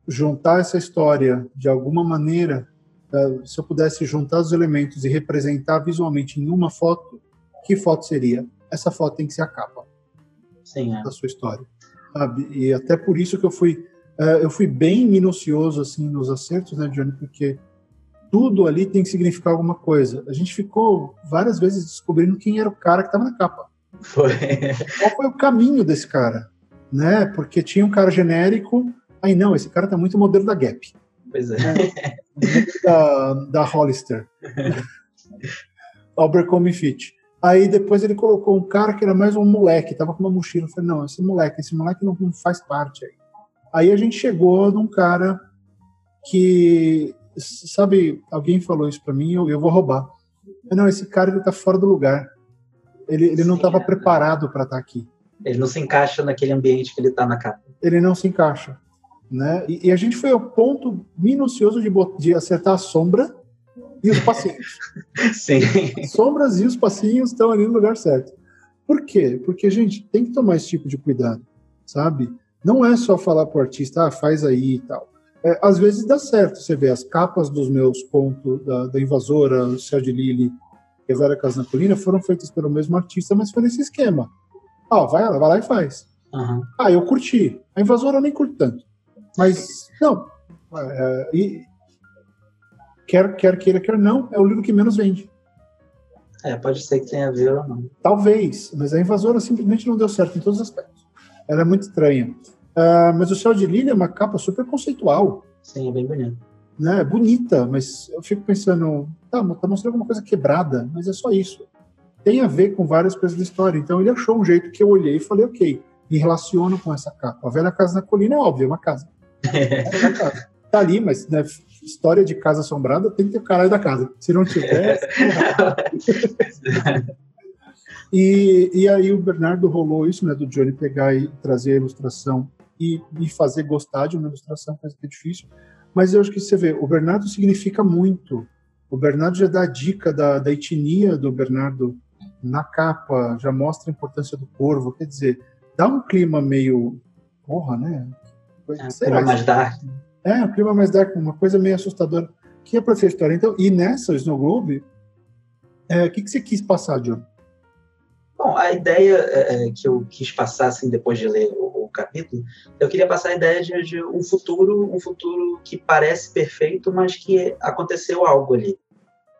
juntar essa história de alguma maneira, uh, se eu pudesse juntar os elementos e representar visualmente em uma foto, que foto seria? Essa foto tem que ser a capa Sim, é. da sua história, sabe? E até por isso que eu fui uh, eu fui bem minucioso assim nos acertos, né, Johnny? Porque tudo ali tem que significar alguma coisa. A gente ficou várias vezes descobrindo quem era o cara que estava na capa. Foi. Qual foi o caminho desse cara? Né? Porque tinha um cara genérico, aí não, esse cara tá muito modelo da Gap. Pois é. é da, da Hollister. Abercrombie Fitch. Aí depois ele colocou um cara que era mais um moleque, tava com uma mochila. Eu falei, não, esse moleque, esse moleque não, não faz parte aí. Aí a gente chegou num cara que sabe, alguém falou isso para mim, eu, eu vou roubar. Não, esse cara ele tá fora do lugar. Ele, ele Sim, não estava é. preparado para estar tá aqui. Ele não se encaixa naquele ambiente que ele está na capa. Ele não se encaixa, né? E, e, a gente foi ao ponto minucioso de, de acertar a sombra e os passinhos. [laughs] Sim. As sombras e os passinhos estão ali no lugar certo. Por quê? Porque a gente tem que tomar esse tipo de cuidado, sabe? Não é só falar pro artista, ah, faz aí e tal. É, às vezes dá certo, você vê as capas dos meus contos, da, da Invasora, o Céu de Lili e Vera Casa na Colina, foram feitas pelo mesmo artista, mas foi nesse esquema. Ah, vai, vai lá e faz. Uhum. Ah, eu curti. A Invasora eu nem curto tanto. Mas, não. É, e, quer, quer queira, quer não, é o livro que menos vende. É, pode ser que tenha a ver ou não. Talvez, mas a Invasora simplesmente não deu certo em todos os aspectos. Ela é muito estranha. Uh, mas o Céu de Lili é uma capa super conceitual. Sim, é bem bonita. Né? Bonita, mas eu fico pensando, tá, tá mostrando alguma coisa quebrada, mas é só isso. Tem a ver com várias coisas da história. Então ele achou um jeito que eu olhei e falei, ok, me relaciono com essa capa. A velha casa na colina é óbvio, é uma casa. É uma casa. Tá ali, mas né, história de casa assombrada tem que ter o caralho da casa. Se não tiver. [laughs] e, e aí o Bernardo rolou isso, né, do Johnny pegar e trazer a ilustração e me fazer gostar de uma ilustração, coisa que é difícil. Mas eu acho que você vê, o Bernardo significa muito. O Bernardo já dá a dica da, da etnia do Bernardo na capa, já mostra a importância do corvo. Quer dizer, dá um clima meio. Porra, né? É, um clima mais dark. É, um clima mais dark, uma coisa meio assustadora. Que é para ser história. Então, e nessa Snow Globe, é, o que, que você quis passar, John? Bom, a ideia é, é, que eu quis passar assim, depois de ler capítulo, eu queria passar a ideia de, de, um futuro, um futuro que parece perfeito, mas que aconteceu algo ali.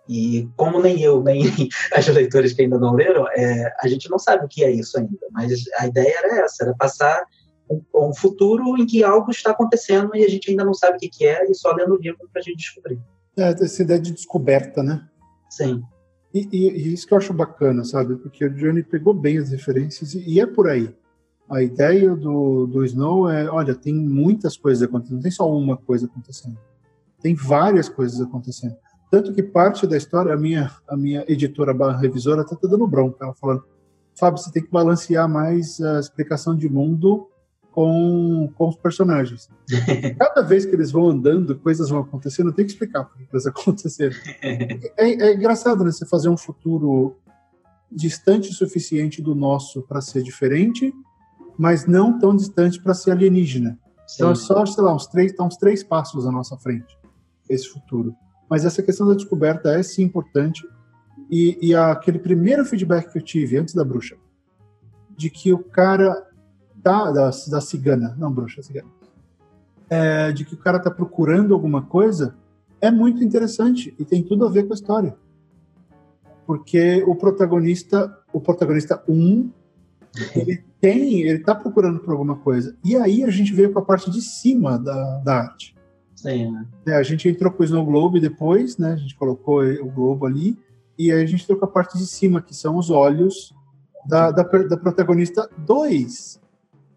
E como nem eu, nem [laughs] as leitoras que ainda não leram, é, a gente não sabe o que é isso ainda. Mas a ideia era essa, era passar um, um futuro em que algo está acontecendo e a gente ainda não sabe o que, que é, e só lendo o livro para a gente descobrir. É, essa ideia de descoberta, né? Sim. E, e, e, isso que eu acho bacana, sabe? Porque o Johnny pegou bem as referências e, e, é por aí. A ideia do, do Snow é, olha, tem muitas coisas acontecendo, não tem só uma coisa acontecendo. Tem várias coisas acontecendo. Tanto que parte da história, a minha, a minha editora barra revisora até tá dando bronca, ela falando, Fábio, você tem que balancear mais a explicação de mundo com, com os personagens. [laughs] Cada vez que eles vão andando, coisas vão acontecendo, tem que explicar por que elas aconteceram. É, é engraçado, né? Você fazer um futuro distante o suficiente do nosso para ser diferente, mas não tão distante para ser alienígena. Sim. Então é só, sei lá, uns três, tá uns três passos à nossa frente, esse futuro. Mas essa questão da descoberta é sim importante. E, e aquele primeiro feedback que eu tive antes da bruxa, de que o cara da, da, da cigana, não bruxa, cigana. é, de que o cara está procurando alguma coisa é muito interessante e tem tudo a ver com a história. Porque o protagonista, o protagonista 1, um, ele tem, ele está procurando por alguma coisa. E aí a gente veio com a parte de cima da, da arte. Sim, né? É, a gente entrou com o Snow Globe depois, né? A gente colocou o globo ali e aí a gente entrou com a parte de cima, que são os olhos da, da, da protagonista 2.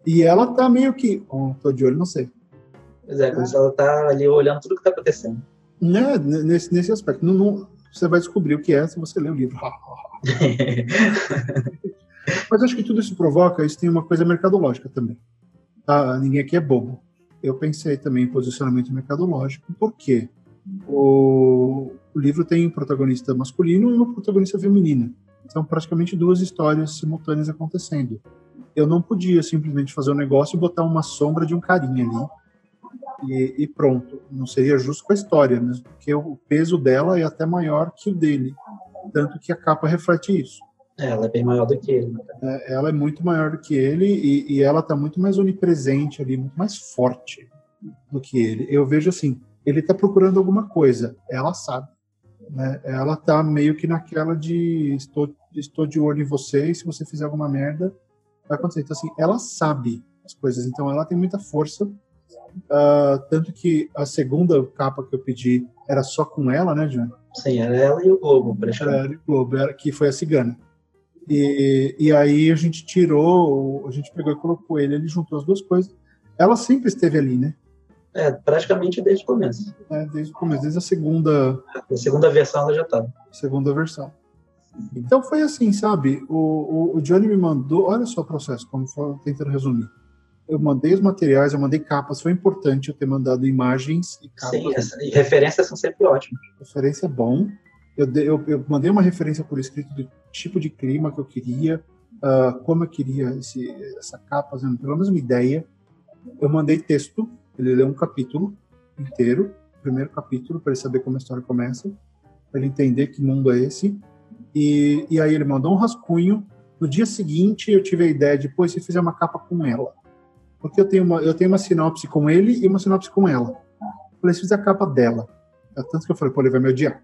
E ela tá meio que. Oh, tô de olho, não sei. Pois é, como é. se ela tá ali olhando tudo que tá acontecendo. Né, nesse, nesse aspecto. Não, não, você vai descobrir o que é se você ler o livro. [laughs] Mas acho que tudo isso provoca, isso tem uma coisa mercadológica também. Tá? Ninguém aqui é bobo. Eu pensei também em posicionamento mercadológico, por quê? O, o livro tem um protagonista masculino e uma protagonista feminina. São praticamente duas histórias simultâneas acontecendo. Eu não podia simplesmente fazer um negócio e botar uma sombra de um carinha ali e, e, pronto. Não seria justo com a história, porque o peso dela é até maior que o dele. Tanto que a capa reflete isso. É, ela é bem maior do que ele. Né? É, ela é muito maior do que ele e, e ela está muito mais onipresente ali, muito mais forte do que ele. Eu vejo assim, ele está procurando alguma coisa, ela sabe. Né? Ela está meio que naquela de estou, estou de olho em você e se você fizer alguma merda, vai acontecer. Então, assim, ela sabe as coisas, então ela tem muita força Uh, tanto que a segunda capa que eu pedi era só com ela, né, Johnny? Sim, era ela e o Globo, praticamente. Era ela e o Globo, era, que foi a cigana. E, e aí a gente tirou, a gente pegou e colocou ele, ele juntou as duas coisas. Ela sempre esteve ali, né? É, praticamente desde o começo. É, desde o começo, desde a segunda. A segunda versão ela já estava. Segunda versão. Então foi assim, sabe? O, o, o Johnny me mandou. Olha só o processo, como foi tentando resumir eu mandei os materiais, eu mandei capas, foi importante eu ter mandado imagens e capas. Sim, essa, e referências são sempre ótimas. Referência é bom. Eu, eu, eu, mandei uma referência por escrito do tipo de clima que eu queria, uh, como eu queria esse, essa capa, pelo menos uma ideia. Eu mandei texto, ele leu um capítulo inteiro, primeiro capítulo, para ele saber como a história começa, para ele entender que mundo é esse. E, e aí ele mandou um rascunho. No dia seguinte, eu tive a ideia de, pô, se fizer uma capa com ela porque eu tenho uma, eu tenho uma sinopse com ele e uma sinopse com ela. falei, fiz a capa dela. É tanto que eu falei, pô, ele vai me odiar.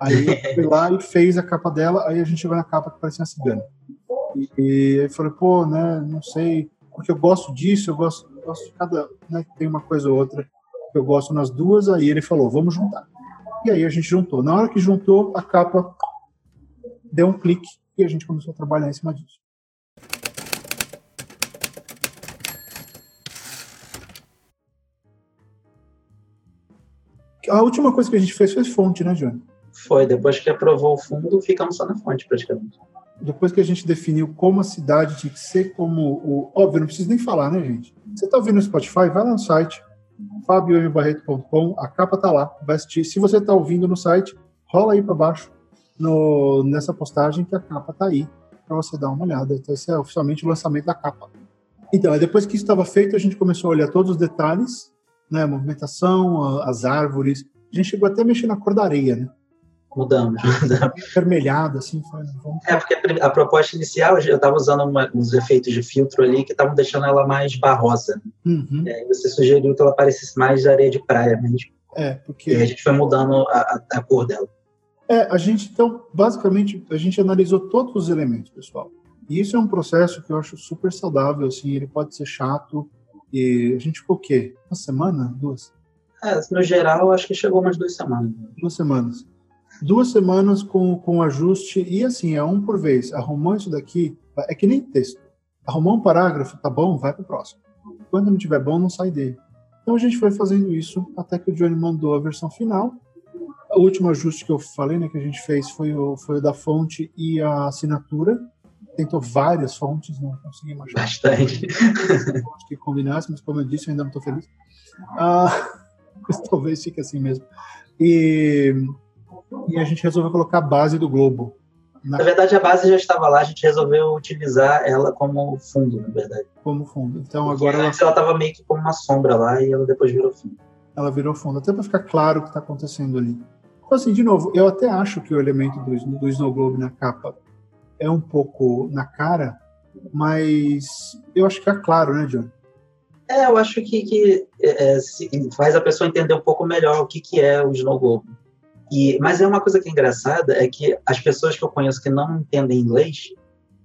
Aí eu [laughs] fui lá e fez a capa dela, aí a gente chegou na capa que parecia uma cigana. E, e eu falei, pô, né, não sei, porque eu gosto disso, eu gosto, eu gosto de cada, né, tem uma coisa ou outra que eu gosto nas duas, aí ele falou, vamos juntar. E aí a gente juntou. Na hora que juntou, a capa deu um clique e a gente começou a trabalhar em cima disso. A última coisa que a gente fez foi fonte, né, Johnny? Foi, depois que aprovou o fundo, ficamos só na fonte, praticamente. Depois que a gente definiu como a cidade tinha que ser como o. Óbvio, não preciso nem falar, né, gente? Você tá ouvindo no Spotify, vai lá no site, fabiombarreto.com, a capa tá lá, vai assistir. Se você tá ouvindo no site, rola aí para baixo no, nessa postagem que a capa tá aí, para você dar uma olhada. Então, esse é oficialmente o lançamento da capa. Então, depois que isso estava feito, a gente começou a olhar todos os detalhes né? A movimentação, as árvores. A gente chegou até a mexer na cor da areia, né? Mudamos. [laughs] Vermelhada, assim. Foi. É, porque a proposta inicial, eu estava usando uma, uns efeitos de filtro ali que estavam deixando ela mais barrosa. Uhum. É, você sugeriu que ela parecesse mais areia de praia mesmo. É, porque... E a gente foi mudando a, a, a cor dela. É, a gente, então, basicamente, a gente analisou todos os elementos, pessoal. E isso é um processo que eu acho super saudável, assim, ele pode ser chato, e a gente ficou o quê? Uma semana? Duas? É, no geral, acho que chegou umas duas semanas. Duas semanas. Duas semanas com, com ajuste, e assim, é um por vez. Arrumou isso daqui, é que nem texto. Arrumou um parágrafo, tá bom, vai pro próximo. Quando não tiver bom, não sai dele. Então a gente foi fazendo isso até que o Johnny mandou a versão final. O último ajuste que eu falei, né, que a gente fez foi o, foi o da fonte e a assinatura tentou várias fontes, não consegui mais. Bastante. Que combinasse, mas como eu disse, eu ainda não estou feliz. Ah, [laughs] talvez fique assim mesmo. E, e a gente resolveu colocar a base do globo. Na... na... verdade, a base já estava lá, a gente resolveu utilizar ela como fundo, na verdade. Como fundo. Então Porque agora. Antes ela estava meio que como uma sombra lá e ela depois virou fundo. Ela virou fundo, até para ficar claro o que está acontecendo ali. Então, assim, de novo, eu até acho que o elemento do, do Snow Globe na capa é um pouco na cara, mas eu acho que é claro, né, John? É, eu acho que, que é, faz a pessoa entender um pouco melhor o que, que é o Snow Globe. E, mas é uma coisa que é engraçada, é que as pessoas que eu conheço que não entendem inglês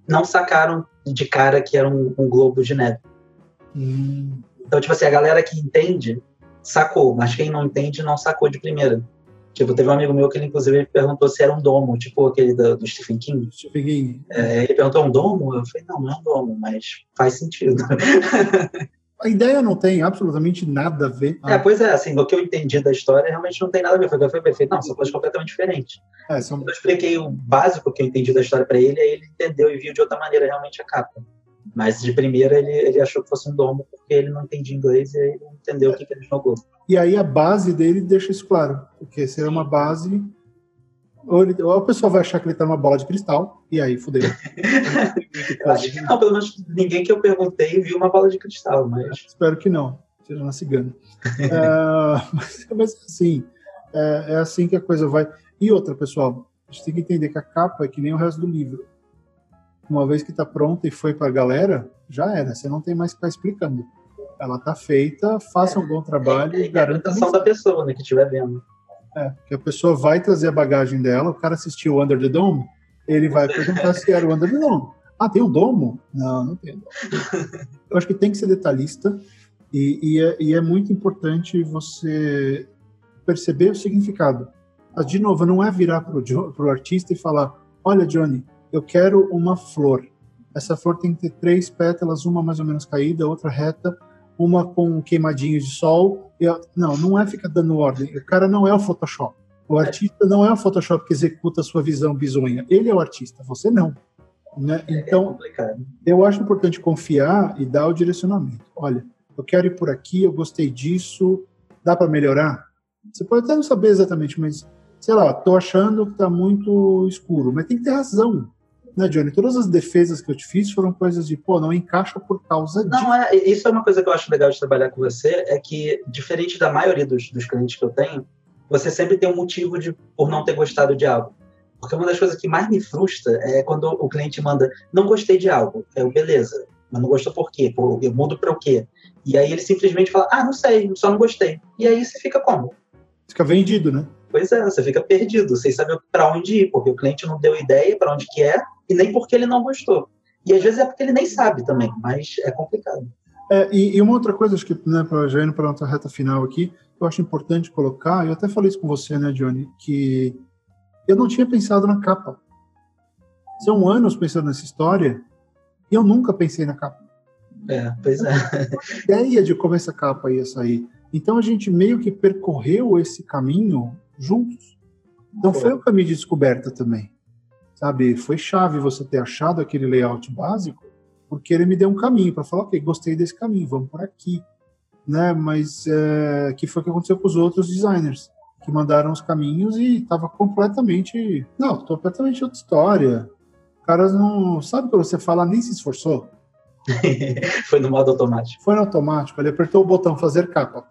não sacaram de cara que era um, um globo de neve. Hum. Então, tipo assim, a galera que entende sacou, mas quem não entende não sacou de primeira. Tipo, teve um amigo meu que ele, inclusive, perguntou se era um domo, tipo aquele do, do Stephen King. Stephen King. É, ele perguntou, um domo? Eu falei, não, não é um domo, mas faz sentido. [laughs] A ideia não tem absolutamente nada a ver. É, pois é, assim, o que eu entendi da história realmente não tem nada a ver. Foi, perfeito. Não, são coisas completamente diferentes. É, são... Eu expliquei o básico que eu entendi da história para ele, aí ele entendeu e viu de outra maneira realmente a capa. Mas de primeira ele, ele achou que fosse um domo porque ele não entendia inglês e aí não entendeu é. o que, que ele jogou. E aí a base dele deixa isso claro, porque se é uma base. Ou, ele, ou a pessoa vai achar que ele tá numa bola de cristal, e aí fudeu. [laughs] eu acho que não, pelo menos ninguém que eu perguntei viu uma bola de cristal, mas. Espero que não, seja uma cigana. [laughs] é, mas, mas assim, é, é assim que a coisa vai. E outra, pessoal, a gente tem que entender que a capa é que nem o resto do livro uma vez que está pronta e foi para a galera, já era. Você não tem mais que ficar explicando. Ela está feita, faça um bom trabalho é, é, e garanta. a da pessoa, né, que estiver vendo. É, que a pessoa vai trazer a bagagem dela, o cara assistiu o Under the Dome, ele vai perguntar se era o Under the Dome. Ah, tem um domo? Não, não tem. Eu acho que tem que ser detalhista e, e, é, e é muito importante você perceber o significado. Mas, de novo, não é virar para o artista e falar: olha, Johnny, eu quero uma flor. Essa flor tem que ter três pétalas, uma mais ou menos caída, outra reta, uma com queimadinhos de sol. Eu, não, não é ficar dando ordem. O cara não é o Photoshop. O artista não é o Photoshop que executa a sua visão bizonha. Ele é o artista, você não. Né? É, é então, é eu acho importante confiar e dar o direcionamento. Olha, eu quero ir por aqui, eu gostei disso, dá para melhorar? Você pode até não saber exatamente, mas sei lá, tô achando que tá muito escuro, mas tem que ter razão né, Johnny? Todas as defesas que eu te fiz foram coisas de, pô, não encaixa por causa disso. Não, é, isso é uma coisa que eu acho legal de trabalhar com você, é que, diferente da maioria dos, dos clientes que eu tenho, você sempre tem um motivo de, por não ter gostado de algo. Porque uma das coisas que mais me frustra é quando o cliente manda, não gostei de algo. Eu, beleza, mas não gostou por quê? eu mudo para o quê? E aí ele simplesmente fala, ah, não sei, só não gostei. E aí você fica como? Fica vendido, né? Pois é, você fica perdido, sem saber para onde ir, porque o cliente não deu ideia para onde que é e nem porque ele não gostou. E às vezes é porque ele nem sabe também, mas é complicado. É, e, e, uma outra coisa, acho que, né, pra, já indo para a nossa reta final aqui, eu acho importante colocar, eu até falei isso com você, né, Johnny, que eu não tinha pensado na capa. São anos pensando nessa história e eu nunca pensei na capa. É, pois é. A [laughs] ideia de como essa capa ia sair. Então a gente meio que percorreu esse caminho juntos. Então foi um caminho de descoberta também. Sabe, foi chave você ter achado aquele layout básico, porque ele me deu um caminho para falar, ok, gostei desse caminho, vamos por aqui. Né? Mas é, que foi o que aconteceu com os outros designers, que mandaram os caminhos e estava completamente. Não, completamente outra história. Caras não. Sabe quando você fala, nem se esforçou? [laughs] foi no modo automático. Foi no automático, ele apertou o botão fazer capa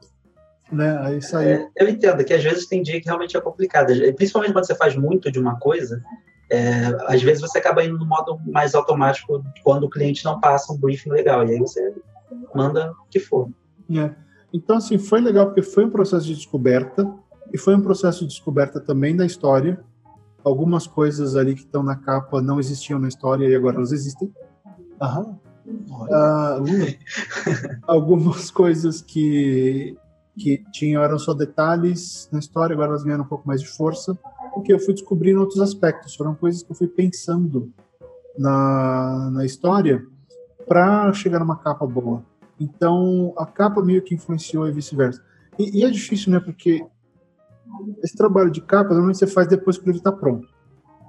né? Aí saiu. É, eu entendo que às vezes tem dia que realmente é complicado, principalmente quando você faz muito de uma coisa. É, às vezes você acaba indo no modo mais automático quando o cliente não passa um briefing legal e aí você manda o que for. É. Então assim foi legal porque foi um processo de descoberta e foi um processo de descoberta também da história. Algumas coisas ali que estão na capa não existiam na história e agora elas existem. Aham. Ah, [laughs] algumas coisas que que tinham eram só detalhes na história, agora elas ganharam um pouco mais de força, porque eu fui descobrindo outros aspectos, foram coisas que eu fui pensando na, na história para chegar numa capa boa. Então, a capa meio que influenciou e vice-versa. E, e, é difícil, né? Porque esse trabalho de capa, normalmente você faz depois que o livro está pronto.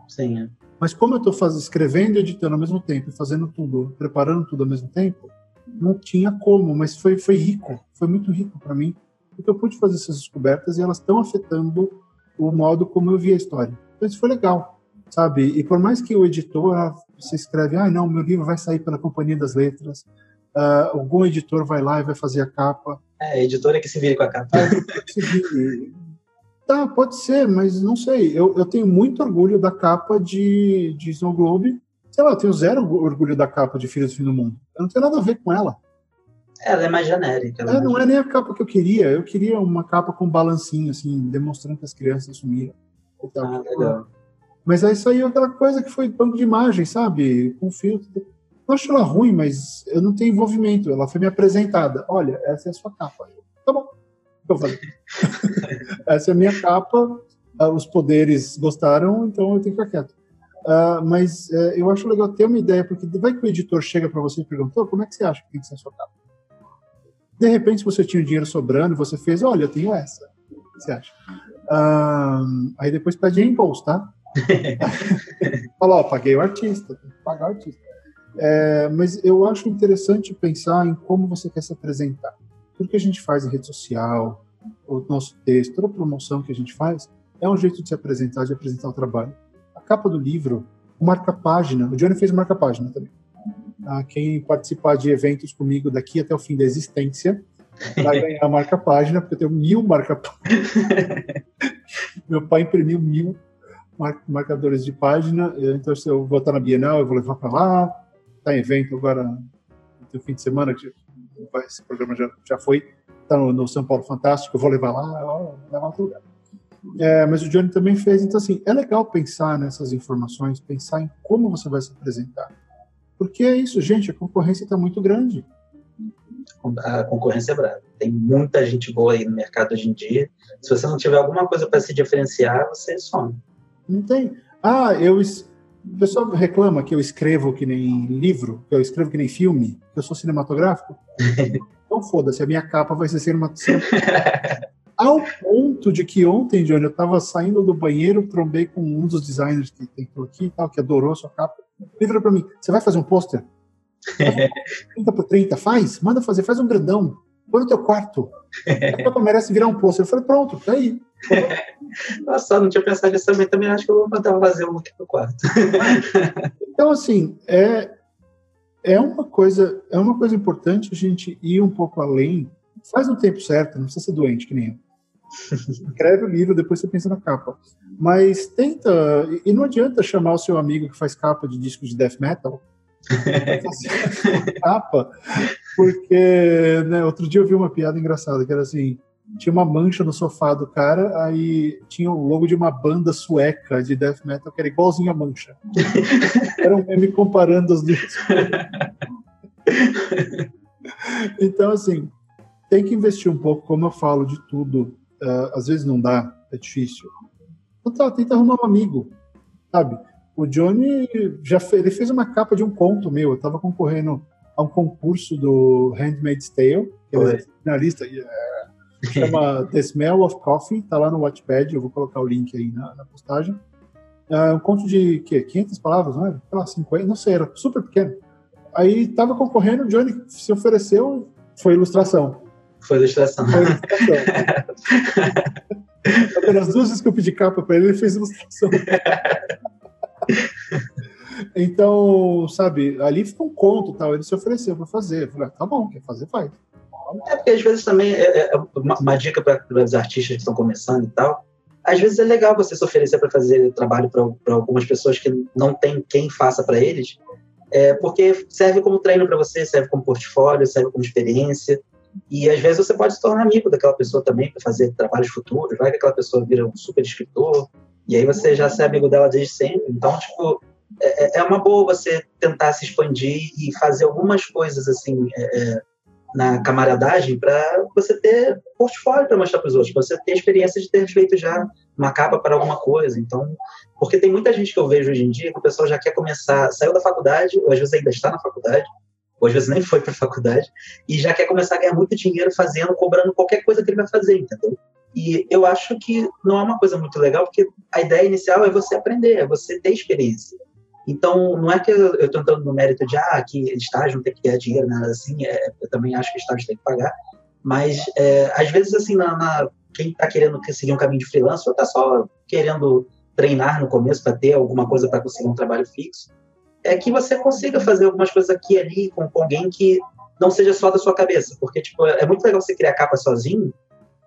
Sim, é. Mas como eu estou escrevendo e editando ao mesmo tempo, fazendo tudo, preparando tudo ao mesmo tempo, não tinha como, mas foi, foi rico, foi muito rico para mim porque eu pude fazer essas descobertas e elas estão afetando o modo como eu vi a história. Então isso foi legal, sabe? E por mais que o editor, ah, você escreve, ah, não, meu livro vai sair pela Companhia das Letras, uh, algum editor vai lá e vai fazer a capa. É, editor é que se vire com a capa. É, tá, pode ser, mas não sei. Eu, eu tenho muito orgulho da capa de, de Snow Globe. Sei lá, eu tenho zero orgulho da capa de Filhos do Fim do Mundo. Eu não tenho nada a ver com ela. Ela é mais genérica. É, é não é nem a capa que eu queria. Eu queria uma capa com balancinho, assim, demonstrando que as crianças sumiram. Ah, legal. Mas aí saiu aquela coisa que foi banco de imagem, sabe? Com filtro. Não acho ela ruim, mas eu não tenho envolvimento. Ela foi me apresentada. Olha, essa é a sua capa. Tá bom. Eu falei. [laughs] essa é a minha capa. Ah, os poderes gostaram, então eu tenho que ficar quieto. Uh, mas uh, eu acho legal ter uma ideia, porque vai que o editor chega para você e perguntou como é que você acha que tem que ser a sua capa? De repente, se você tinha dinheiro sobrando, você fez, olha, eu tenho essa. O que você acha? Uh, aí depois pede reembolso, tá? [laughs] Fala, ó, paguei o artista, tem que pagar o artista. É, mas eu acho interessante pensar em como você quer se apresentar. Tudo que a gente faz em rede social, o nosso texto, toda a promoção que a gente faz, é um jeito de se apresentar, de apresentar o trabalho capa do livro, o marca-página. O Johnny fez marca-página também. Ah, quem participar de eventos comigo daqui até o fim da existência vai ganhar a marca-página, porque eu tenho mil marca-páginas. [laughs] Meu pai imprimiu mil mar marcadores de página. Então, se eu vou estar na Bienal, eu vou levar para lá. Está em evento agora no fim de semana, que esse programa já, já foi. Está no, no, São Paulo Fantástico, eu vou levar lá, vou levar outro lugar. É, mas o Johnny também fez. Então, assim, é legal pensar nessas informações, pensar em como você vai se apresentar. Porque é isso, gente, a concorrência está muito grande. A concorrência é brava. Tem muita gente boa aí no mercado hoje em dia. Se você não tiver alguma coisa para se diferenciar, você some. Não tem. Ah, eu. O pessoal reclama que eu escrevo que nem livro, que eu escrevo que nem filme, que eu sou cinematográfico. [laughs] então foda-se, a minha capa vai ser cinematográfica. [laughs] Ao ponto de que ontem, Johnny, eu estava saindo do banheiro, trombei com um dos designers que tentou aqui e tal, que adorou a sua capa. Ele falou para mim: você vai fazer um pôster? 30 por 30, faz, manda fazer, faz um grandão, põe no teu quarto. A capa merece virar um pôster. Eu falei: pronto, tá aí. Nossa, não tinha pensado nisso também. Também acho que eu vou mandar fazer um aqui no quarto. então, assim, é, é uma coisa é uma coisa importante a gente ir um pouco além. Faz no tempo certo, não precisa ser doente que nem eu. Escreve o livro, depois você pensa na capa. Mas tenta, e não adianta chamar o seu amigo que faz capa de discos de death metal [laughs] capa, porque né, outro dia eu vi uma piada engraçada que era assim: tinha uma mancha no sofá do cara, aí tinha o logo de uma banda sueca de death metal que era igualzinho a mancha. [laughs] Era um meme comparando as duas. [laughs] então, assim, tem que investir um pouco, como eu falo de tudo uh, às vezes não dá, é difícil. Então tá, tenta arrumar um amigo, sabe? O Johnny já fez, ele fez uma capa de um conto meu, eu estava concorrendo a um concurso do Handmaid's Tale, que é finalista, yeah. [laughs] chama The Smell of Coffee, tá lá no Watchpad, eu vou colocar o link aí na, na postagem. É um conto de quê? 500 palavras, não é? Sei lá, 50, não sei, era super pequeno. Aí tava concorrendo, o Johnny se ofereceu, foi ilustração. Foi ilustração. Foi ilustração. [laughs] Apenas duas eu pedi capa para ele, ele fez ilustração. então, sabe, ali ficou um conto tal. Ele se ofereceu para fazer. Eu falei, ah, tá bom, quer fazer, faz. É porque às vezes também é, é uma, uma, dica para os artistas que estão começando e tal. Às vezes é legal você se oferecer para fazer trabalho para algumas pessoas que não tem quem faça para eles, é, porque serve como treino para você, serve como portfólio, serve como experiência. E às vezes você pode se tornar amigo daquela pessoa também para fazer trabalhos futuros. Vai que aquela pessoa vira um super escritor, e aí você já é amigo dela desde sempre. Então, tipo, é, é, é uma boa você tentar se expandir e fazer algumas coisas assim é, é na camaradagem para você ter portfólio para mostrar para os outros, para você ter experiência de ter feito já uma capa para alguma coisa. Então, porque tem muita gente que eu vejo hoje em dia que o pessoal já quer começar, saiu da faculdade, ou às vezes ainda está na faculdade, ou às vezes nem foi para faculdade, e já quer começar a ganhar muito dinheiro fazendo, cobrando qualquer coisa que ele vai fazer, entendeu? E eu acho que não é uma coisa muito legal, porque a ideia inicial é você aprender, é você ter experiência. Então, não é que eu estou entrando no mérito de, ah, que estágio não tem que ganhar dinheiro, nada assim, é, eu também acho que estágio tem que pagar, mas é, às vezes, assim, na, na quem está querendo seguir um caminho de freelance ou está só querendo treinar no começo para ter alguma coisa para conseguir um trabalho fixo, é que você consiga fazer algumas coisas aqui e ali com, com alguém que não seja só da sua cabeça. Porque, tipo, é muito legal você criar capa sozinho,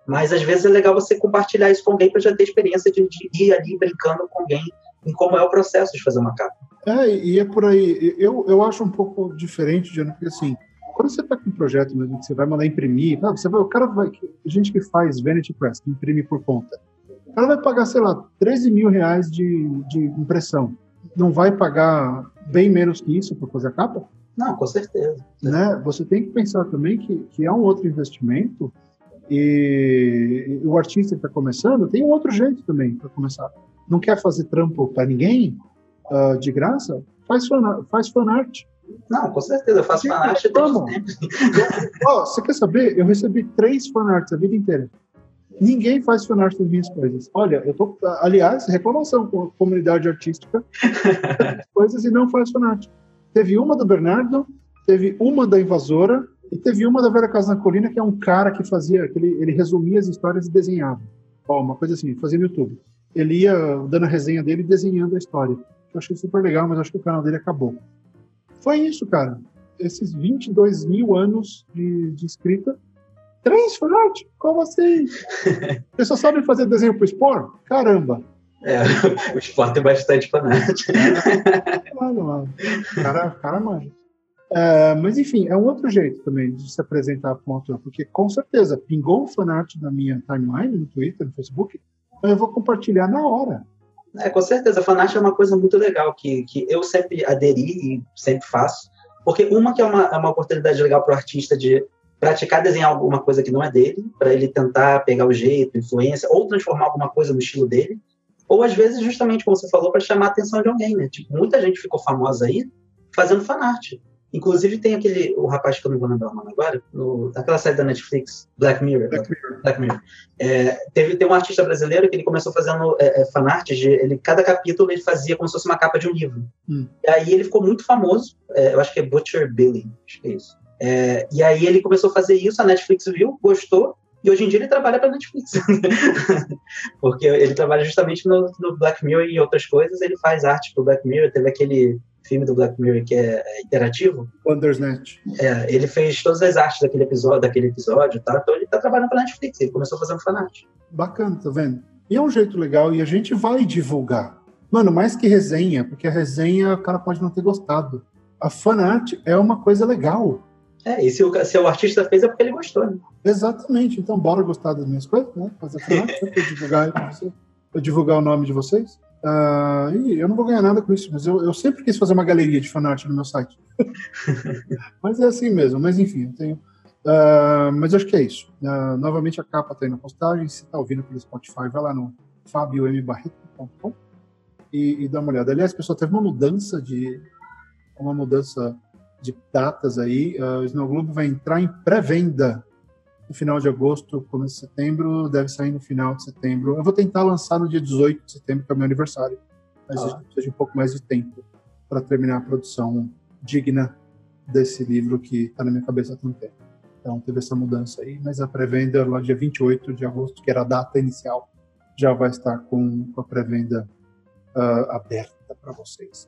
mas às vezes é legal você compartilhar isso com alguém para já ter experiência de, de, ir ali brincando com alguém em como é o processo de fazer uma capa. É, e é por aí. Eu, eu acho um pouco diferente, Diana, porque assim, quando você está com um projeto você vai mandar imprimir, ah, você vai, o cara vai, gente que faz Vanity Press, que imprime por conta, o cara vai pagar, sei lá, 13 mil reais de, de impressão. Não vai pagar bem menos que isso para fazer a capa? Não, com certeza. Né? Você tem que pensar também que, que é um outro investimento e, e o artista que está começando tem um outro jeito também para começar. Não quer fazer trampo para ninguém uh, de graça? Faz, fan, faz fanart. Não, com certeza, eu faço fanart desde sempre. oh, você quer saber? Eu recebi três fanarts a vida inteira. Ninguém faz fanart das minhas coisas. Olha, eu tô, aliás, reclamação com a comunidade artística, [laughs] coisas e não faz fanart. Teve uma do Bernardo, teve uma da Invasora e teve uma da Vera Casa na Colina, que é um cara que fazia, que ele, ele resumia as histórias e desenhava. Ó, uma coisa assim, fazia no YouTube. Ele ia dando a resenha dele desenhando a história. Eu achei super legal, mas acho que o canal dele acabou. Foi isso, cara. Esses 22 mil anos de, de escrita Três? Como assim? [laughs] Você só sabe fazer desenho pro Spore? Caramba! É, [laughs] o Spore tem bastante fanart. [laughs] Mano, mano. Cara, cara manja. É, mas enfim, é um outro jeito também de se apresentar para um autor, porque com certeza pingou um fanart na minha timeline, no Twitter, no Facebook, eu vou compartilhar na hora. É, com certeza, fanart é uma coisa muito legal que, que eu sempre aderi e sempre faço, porque uma que é uma, é uma oportunidade legal para o artista de praticar desenhar alguma coisa que não é dele, para ele tentar pegar o jeito, influência, ou transformar alguma coisa no estilo dele, ou às vezes, justamente como você falou, para chamar a atenção de alguém, né? Tipo, muita gente ficou famosa aí fazendo fanart. Inclusive tem aquele, o rapaz que eu não vou lembrar o nome agora, no, aquela série da Netflix, Black Mirror. Black Mirror. Black Mirror. É, teve, tem um artista brasileiro que ele começou fazendo é, é, fanart, de, ele, cada capítulo ele fazia como se fosse uma capa de um livro. Hum. E aí ele ficou muito famoso, é, eu acho que é Butcher Billy, acho que é isso. É, e aí ele começou a fazer isso, a Netflix viu, gostou, e hoje em dia ele trabalha para a Netflix. [laughs] Porque ele trabalha justamente no, no, Black Mirror e outras coisas, ele faz arte para o Black Mirror, teve aquele filme do Black Mirror que é, é interativo. Bandersnatch. É, ele fez todas as artes daquele episódio, daquele episódio, tá? Então ele está trabalhando para a Netflix, ele começou a fazer um fanart. Bacana, tá vendo? E é um jeito legal e a gente vai divulgar. Mano, mais que resenha, porque a resenha o cara pode não ter gostado. A fanart é uma coisa legal. É, e se o, se o artista fez é porque ele gostou, né? Exatamente. Então, bora gostar das minhas coisas, né? Fazer fanart, para divulgar, pra divulgar o nome de vocês. Uh, e eu não vou ganhar nada com isso, mas eu, eu sempre quis fazer uma galeria de fanart no meu site. [laughs] mas é assim mesmo. Mas enfim, eu tenho. Uh, mas acho que é isso. Uh, novamente a capa está aí na postagem. Se está ouvindo pelo Spotify, vai lá no fabiombarreto.com e, e dá uma olhada. Aliás, pessoal, teve uma mudança de uma mudança de datas aí. Uh, o Snow Globe vai entrar em pré-venda no final de agosto, começo de setembro, deve sair no final de setembro. Eu vou tentar lançar no dia 18 de setembro, que é o meu aniversário, mas ah. precisa de um pouco mais de tempo para terminar a produção digna desse livro que está na minha cabeça há tanto tempo. Então teve essa mudança aí, mas a pré-venda lá dia 28 de agosto, que era a data inicial, já vai estar com, com a pré-venda uh, aberta para vocês.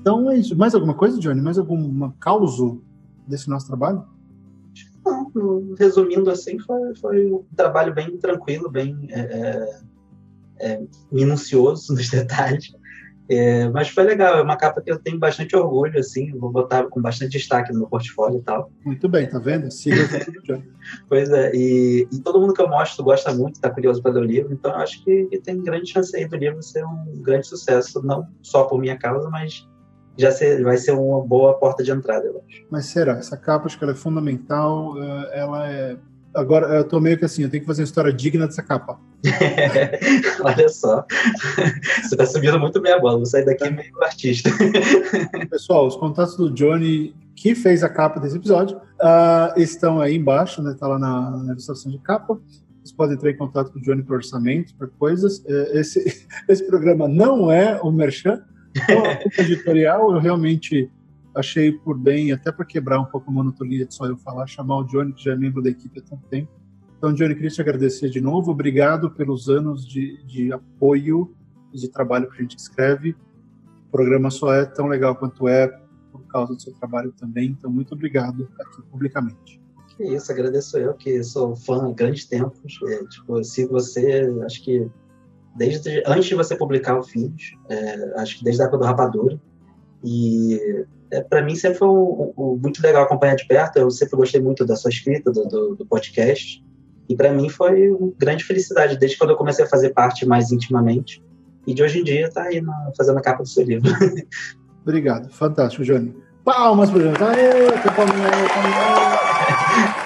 Então é isso. Mais alguma coisa, Johnny? Mais alguma causa desse nosso trabalho? Não, resumindo assim, foi, foi um trabalho bem tranquilo, bem é, é, é minucioso nos [laughs] detalhes. É, mas foi legal, é uma capa que eu tenho bastante orgulho, assim, vou botar com bastante destaque no meu portfólio e tal. Muito bem, tá vendo? Siga [laughs] pois é, e, e, todo mundo que eu mostro gosta muito, tá curioso para ler o livro, então eu acho que, que, tem grande chance aí do livro ser um grande sucesso, não só por minha causa, mas já ser, vai ser uma boa porta de entrada, eu acho. Mas será? Essa capa acho que ela é fundamental. Eh, ela é. Agora, eu tô meio que assim, eu tenho que fazer uma história digna dessa capa. [laughs] Olha só. [laughs] Você tá subindo muito bem a bola, vou sair daqui meio artista. [laughs] Pessoal, os contatos do Johnny, que fez a capa desse episódio, uh, estão aí embaixo, né? Tá lá na, na ilustração de capa. Vocês podem entrar em contato com o Johnny para orçamento, para coisas. Eh, esse, esse programa não é o Merchan, então, a editorial, eu realmente achei por bem, até para quebrar um pouco a monotonia de só eu falar, chamar o Johnny, que já é membro da equipe há tanto tempo. Então, Johnny, queria te agradecer de novo. Obrigado pelos anos de, de apoio e de trabalho que a gente escreve. O programa só é tão legal quanto é por causa do seu trabalho também. Então, muito obrigado aqui publicamente. Que isso, agradeço eu, que sou fã há grandes tempos. É, tipo, sigo você, acho que desde antes de você publicar o Filhos, é, acho que desde a época do Rapadura. E é, para mim sempre foi um, um, muito legal acompanhar de perto. Eu sempre gostei muito da sua escrita, do, do, do podcast. E para mim foi uma grande felicidade, desde quando eu comecei a fazer parte mais intimamente. E de hoje em dia tá aí na, fazendo a capa do seu livro. [laughs] Obrigado, fantástico, Johnny. Palmas para o Johnny. Aê, palminha, palminha. [laughs]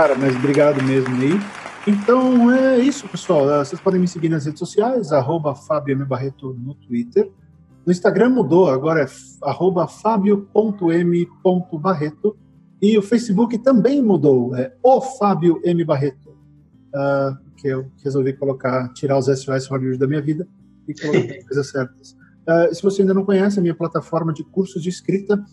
Cara, mas obrigado mesmo aí. Então é isso, pessoal. Vocês podem me seguir nas redes sociais, arroba. Barreto no Twitter. No Instagram mudou, agora é arroba fabio.m.barreto. E o Facebook também mudou, é o Fábio M. Barreto. Uh, que eu resolvi colocar, tirar os SOS Hollywood da minha vida e colocar [laughs] as coisas certas. Uh, se você ainda não conhece, a minha plataforma de cursos de escrita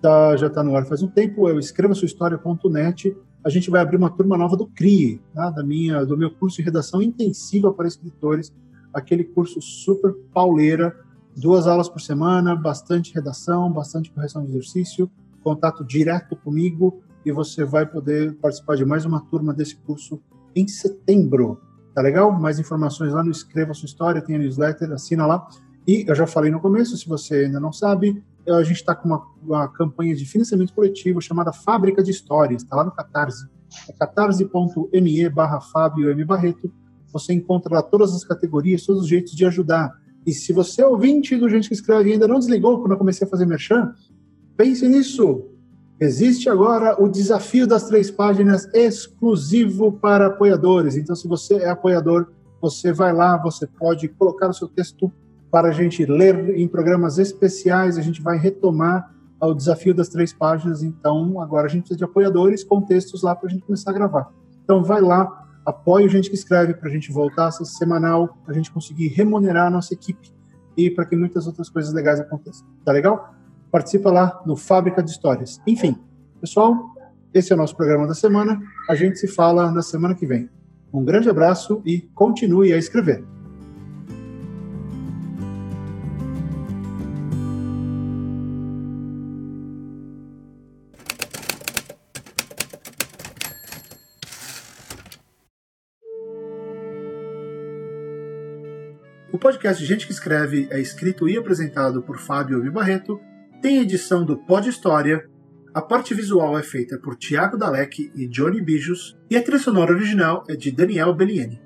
tá, já está no ar faz um tempo, é o escrevasuahistoria.net. A gente vai abrir uma turma nova do CRIE, tá? da minha, do meu curso de redação intensiva para escritores, aquele curso super pauleira, duas aulas por semana, bastante redação, bastante correção de exercício, contato direto comigo e você vai poder participar de mais uma turma desse curso em setembro. Tá legal? Mais informações lá no Escreva Sua História, tem a newsletter, assina lá. E eu já falei no começo, se você ainda não sabe, a gente está com uma, uma, campanha de financiamento coletivo chamada Fábrica de Histórias, está lá no Catarse. É catarse.me barra Fábio M. Barreto. Você encontra lá todas as categorias, todos os jeitos de ajudar e se você é ouvinte do Gente que Escreve e ainda não desligou quando eu comecei a fazer merchan, pense nisso. Existe agora o desafio das três páginas exclusivo para apoiadores. Então, se você é apoiador, você vai lá, você pode colocar o seu texto para a gente ler em programas especiais. A gente vai retomar o desafio das três páginas. Então, agora a gente precisa de apoiadores com textos lá para a gente começar a gravar. Então, vai lá, apoie o Gente que Escreve para a gente voltar a semanal, para a gente conseguir remunerar a nossa equipe e para que muitas outras coisas legais aconteçam. Tá legal? Participa lá no Fábrica de Histórias. Enfim, pessoal, esse é o nosso programa da semana. A gente se fala na semana que vem. Um grande abraço e continue a escrever. Podcast Gente que Escreve é escrito e apresentado por Fábio M. Barreto, tem edição do Pod História, a parte visual é feita por Tiago Dalek e Johnny Bijos, e a trilha sonora original é de Daniel Bellieni.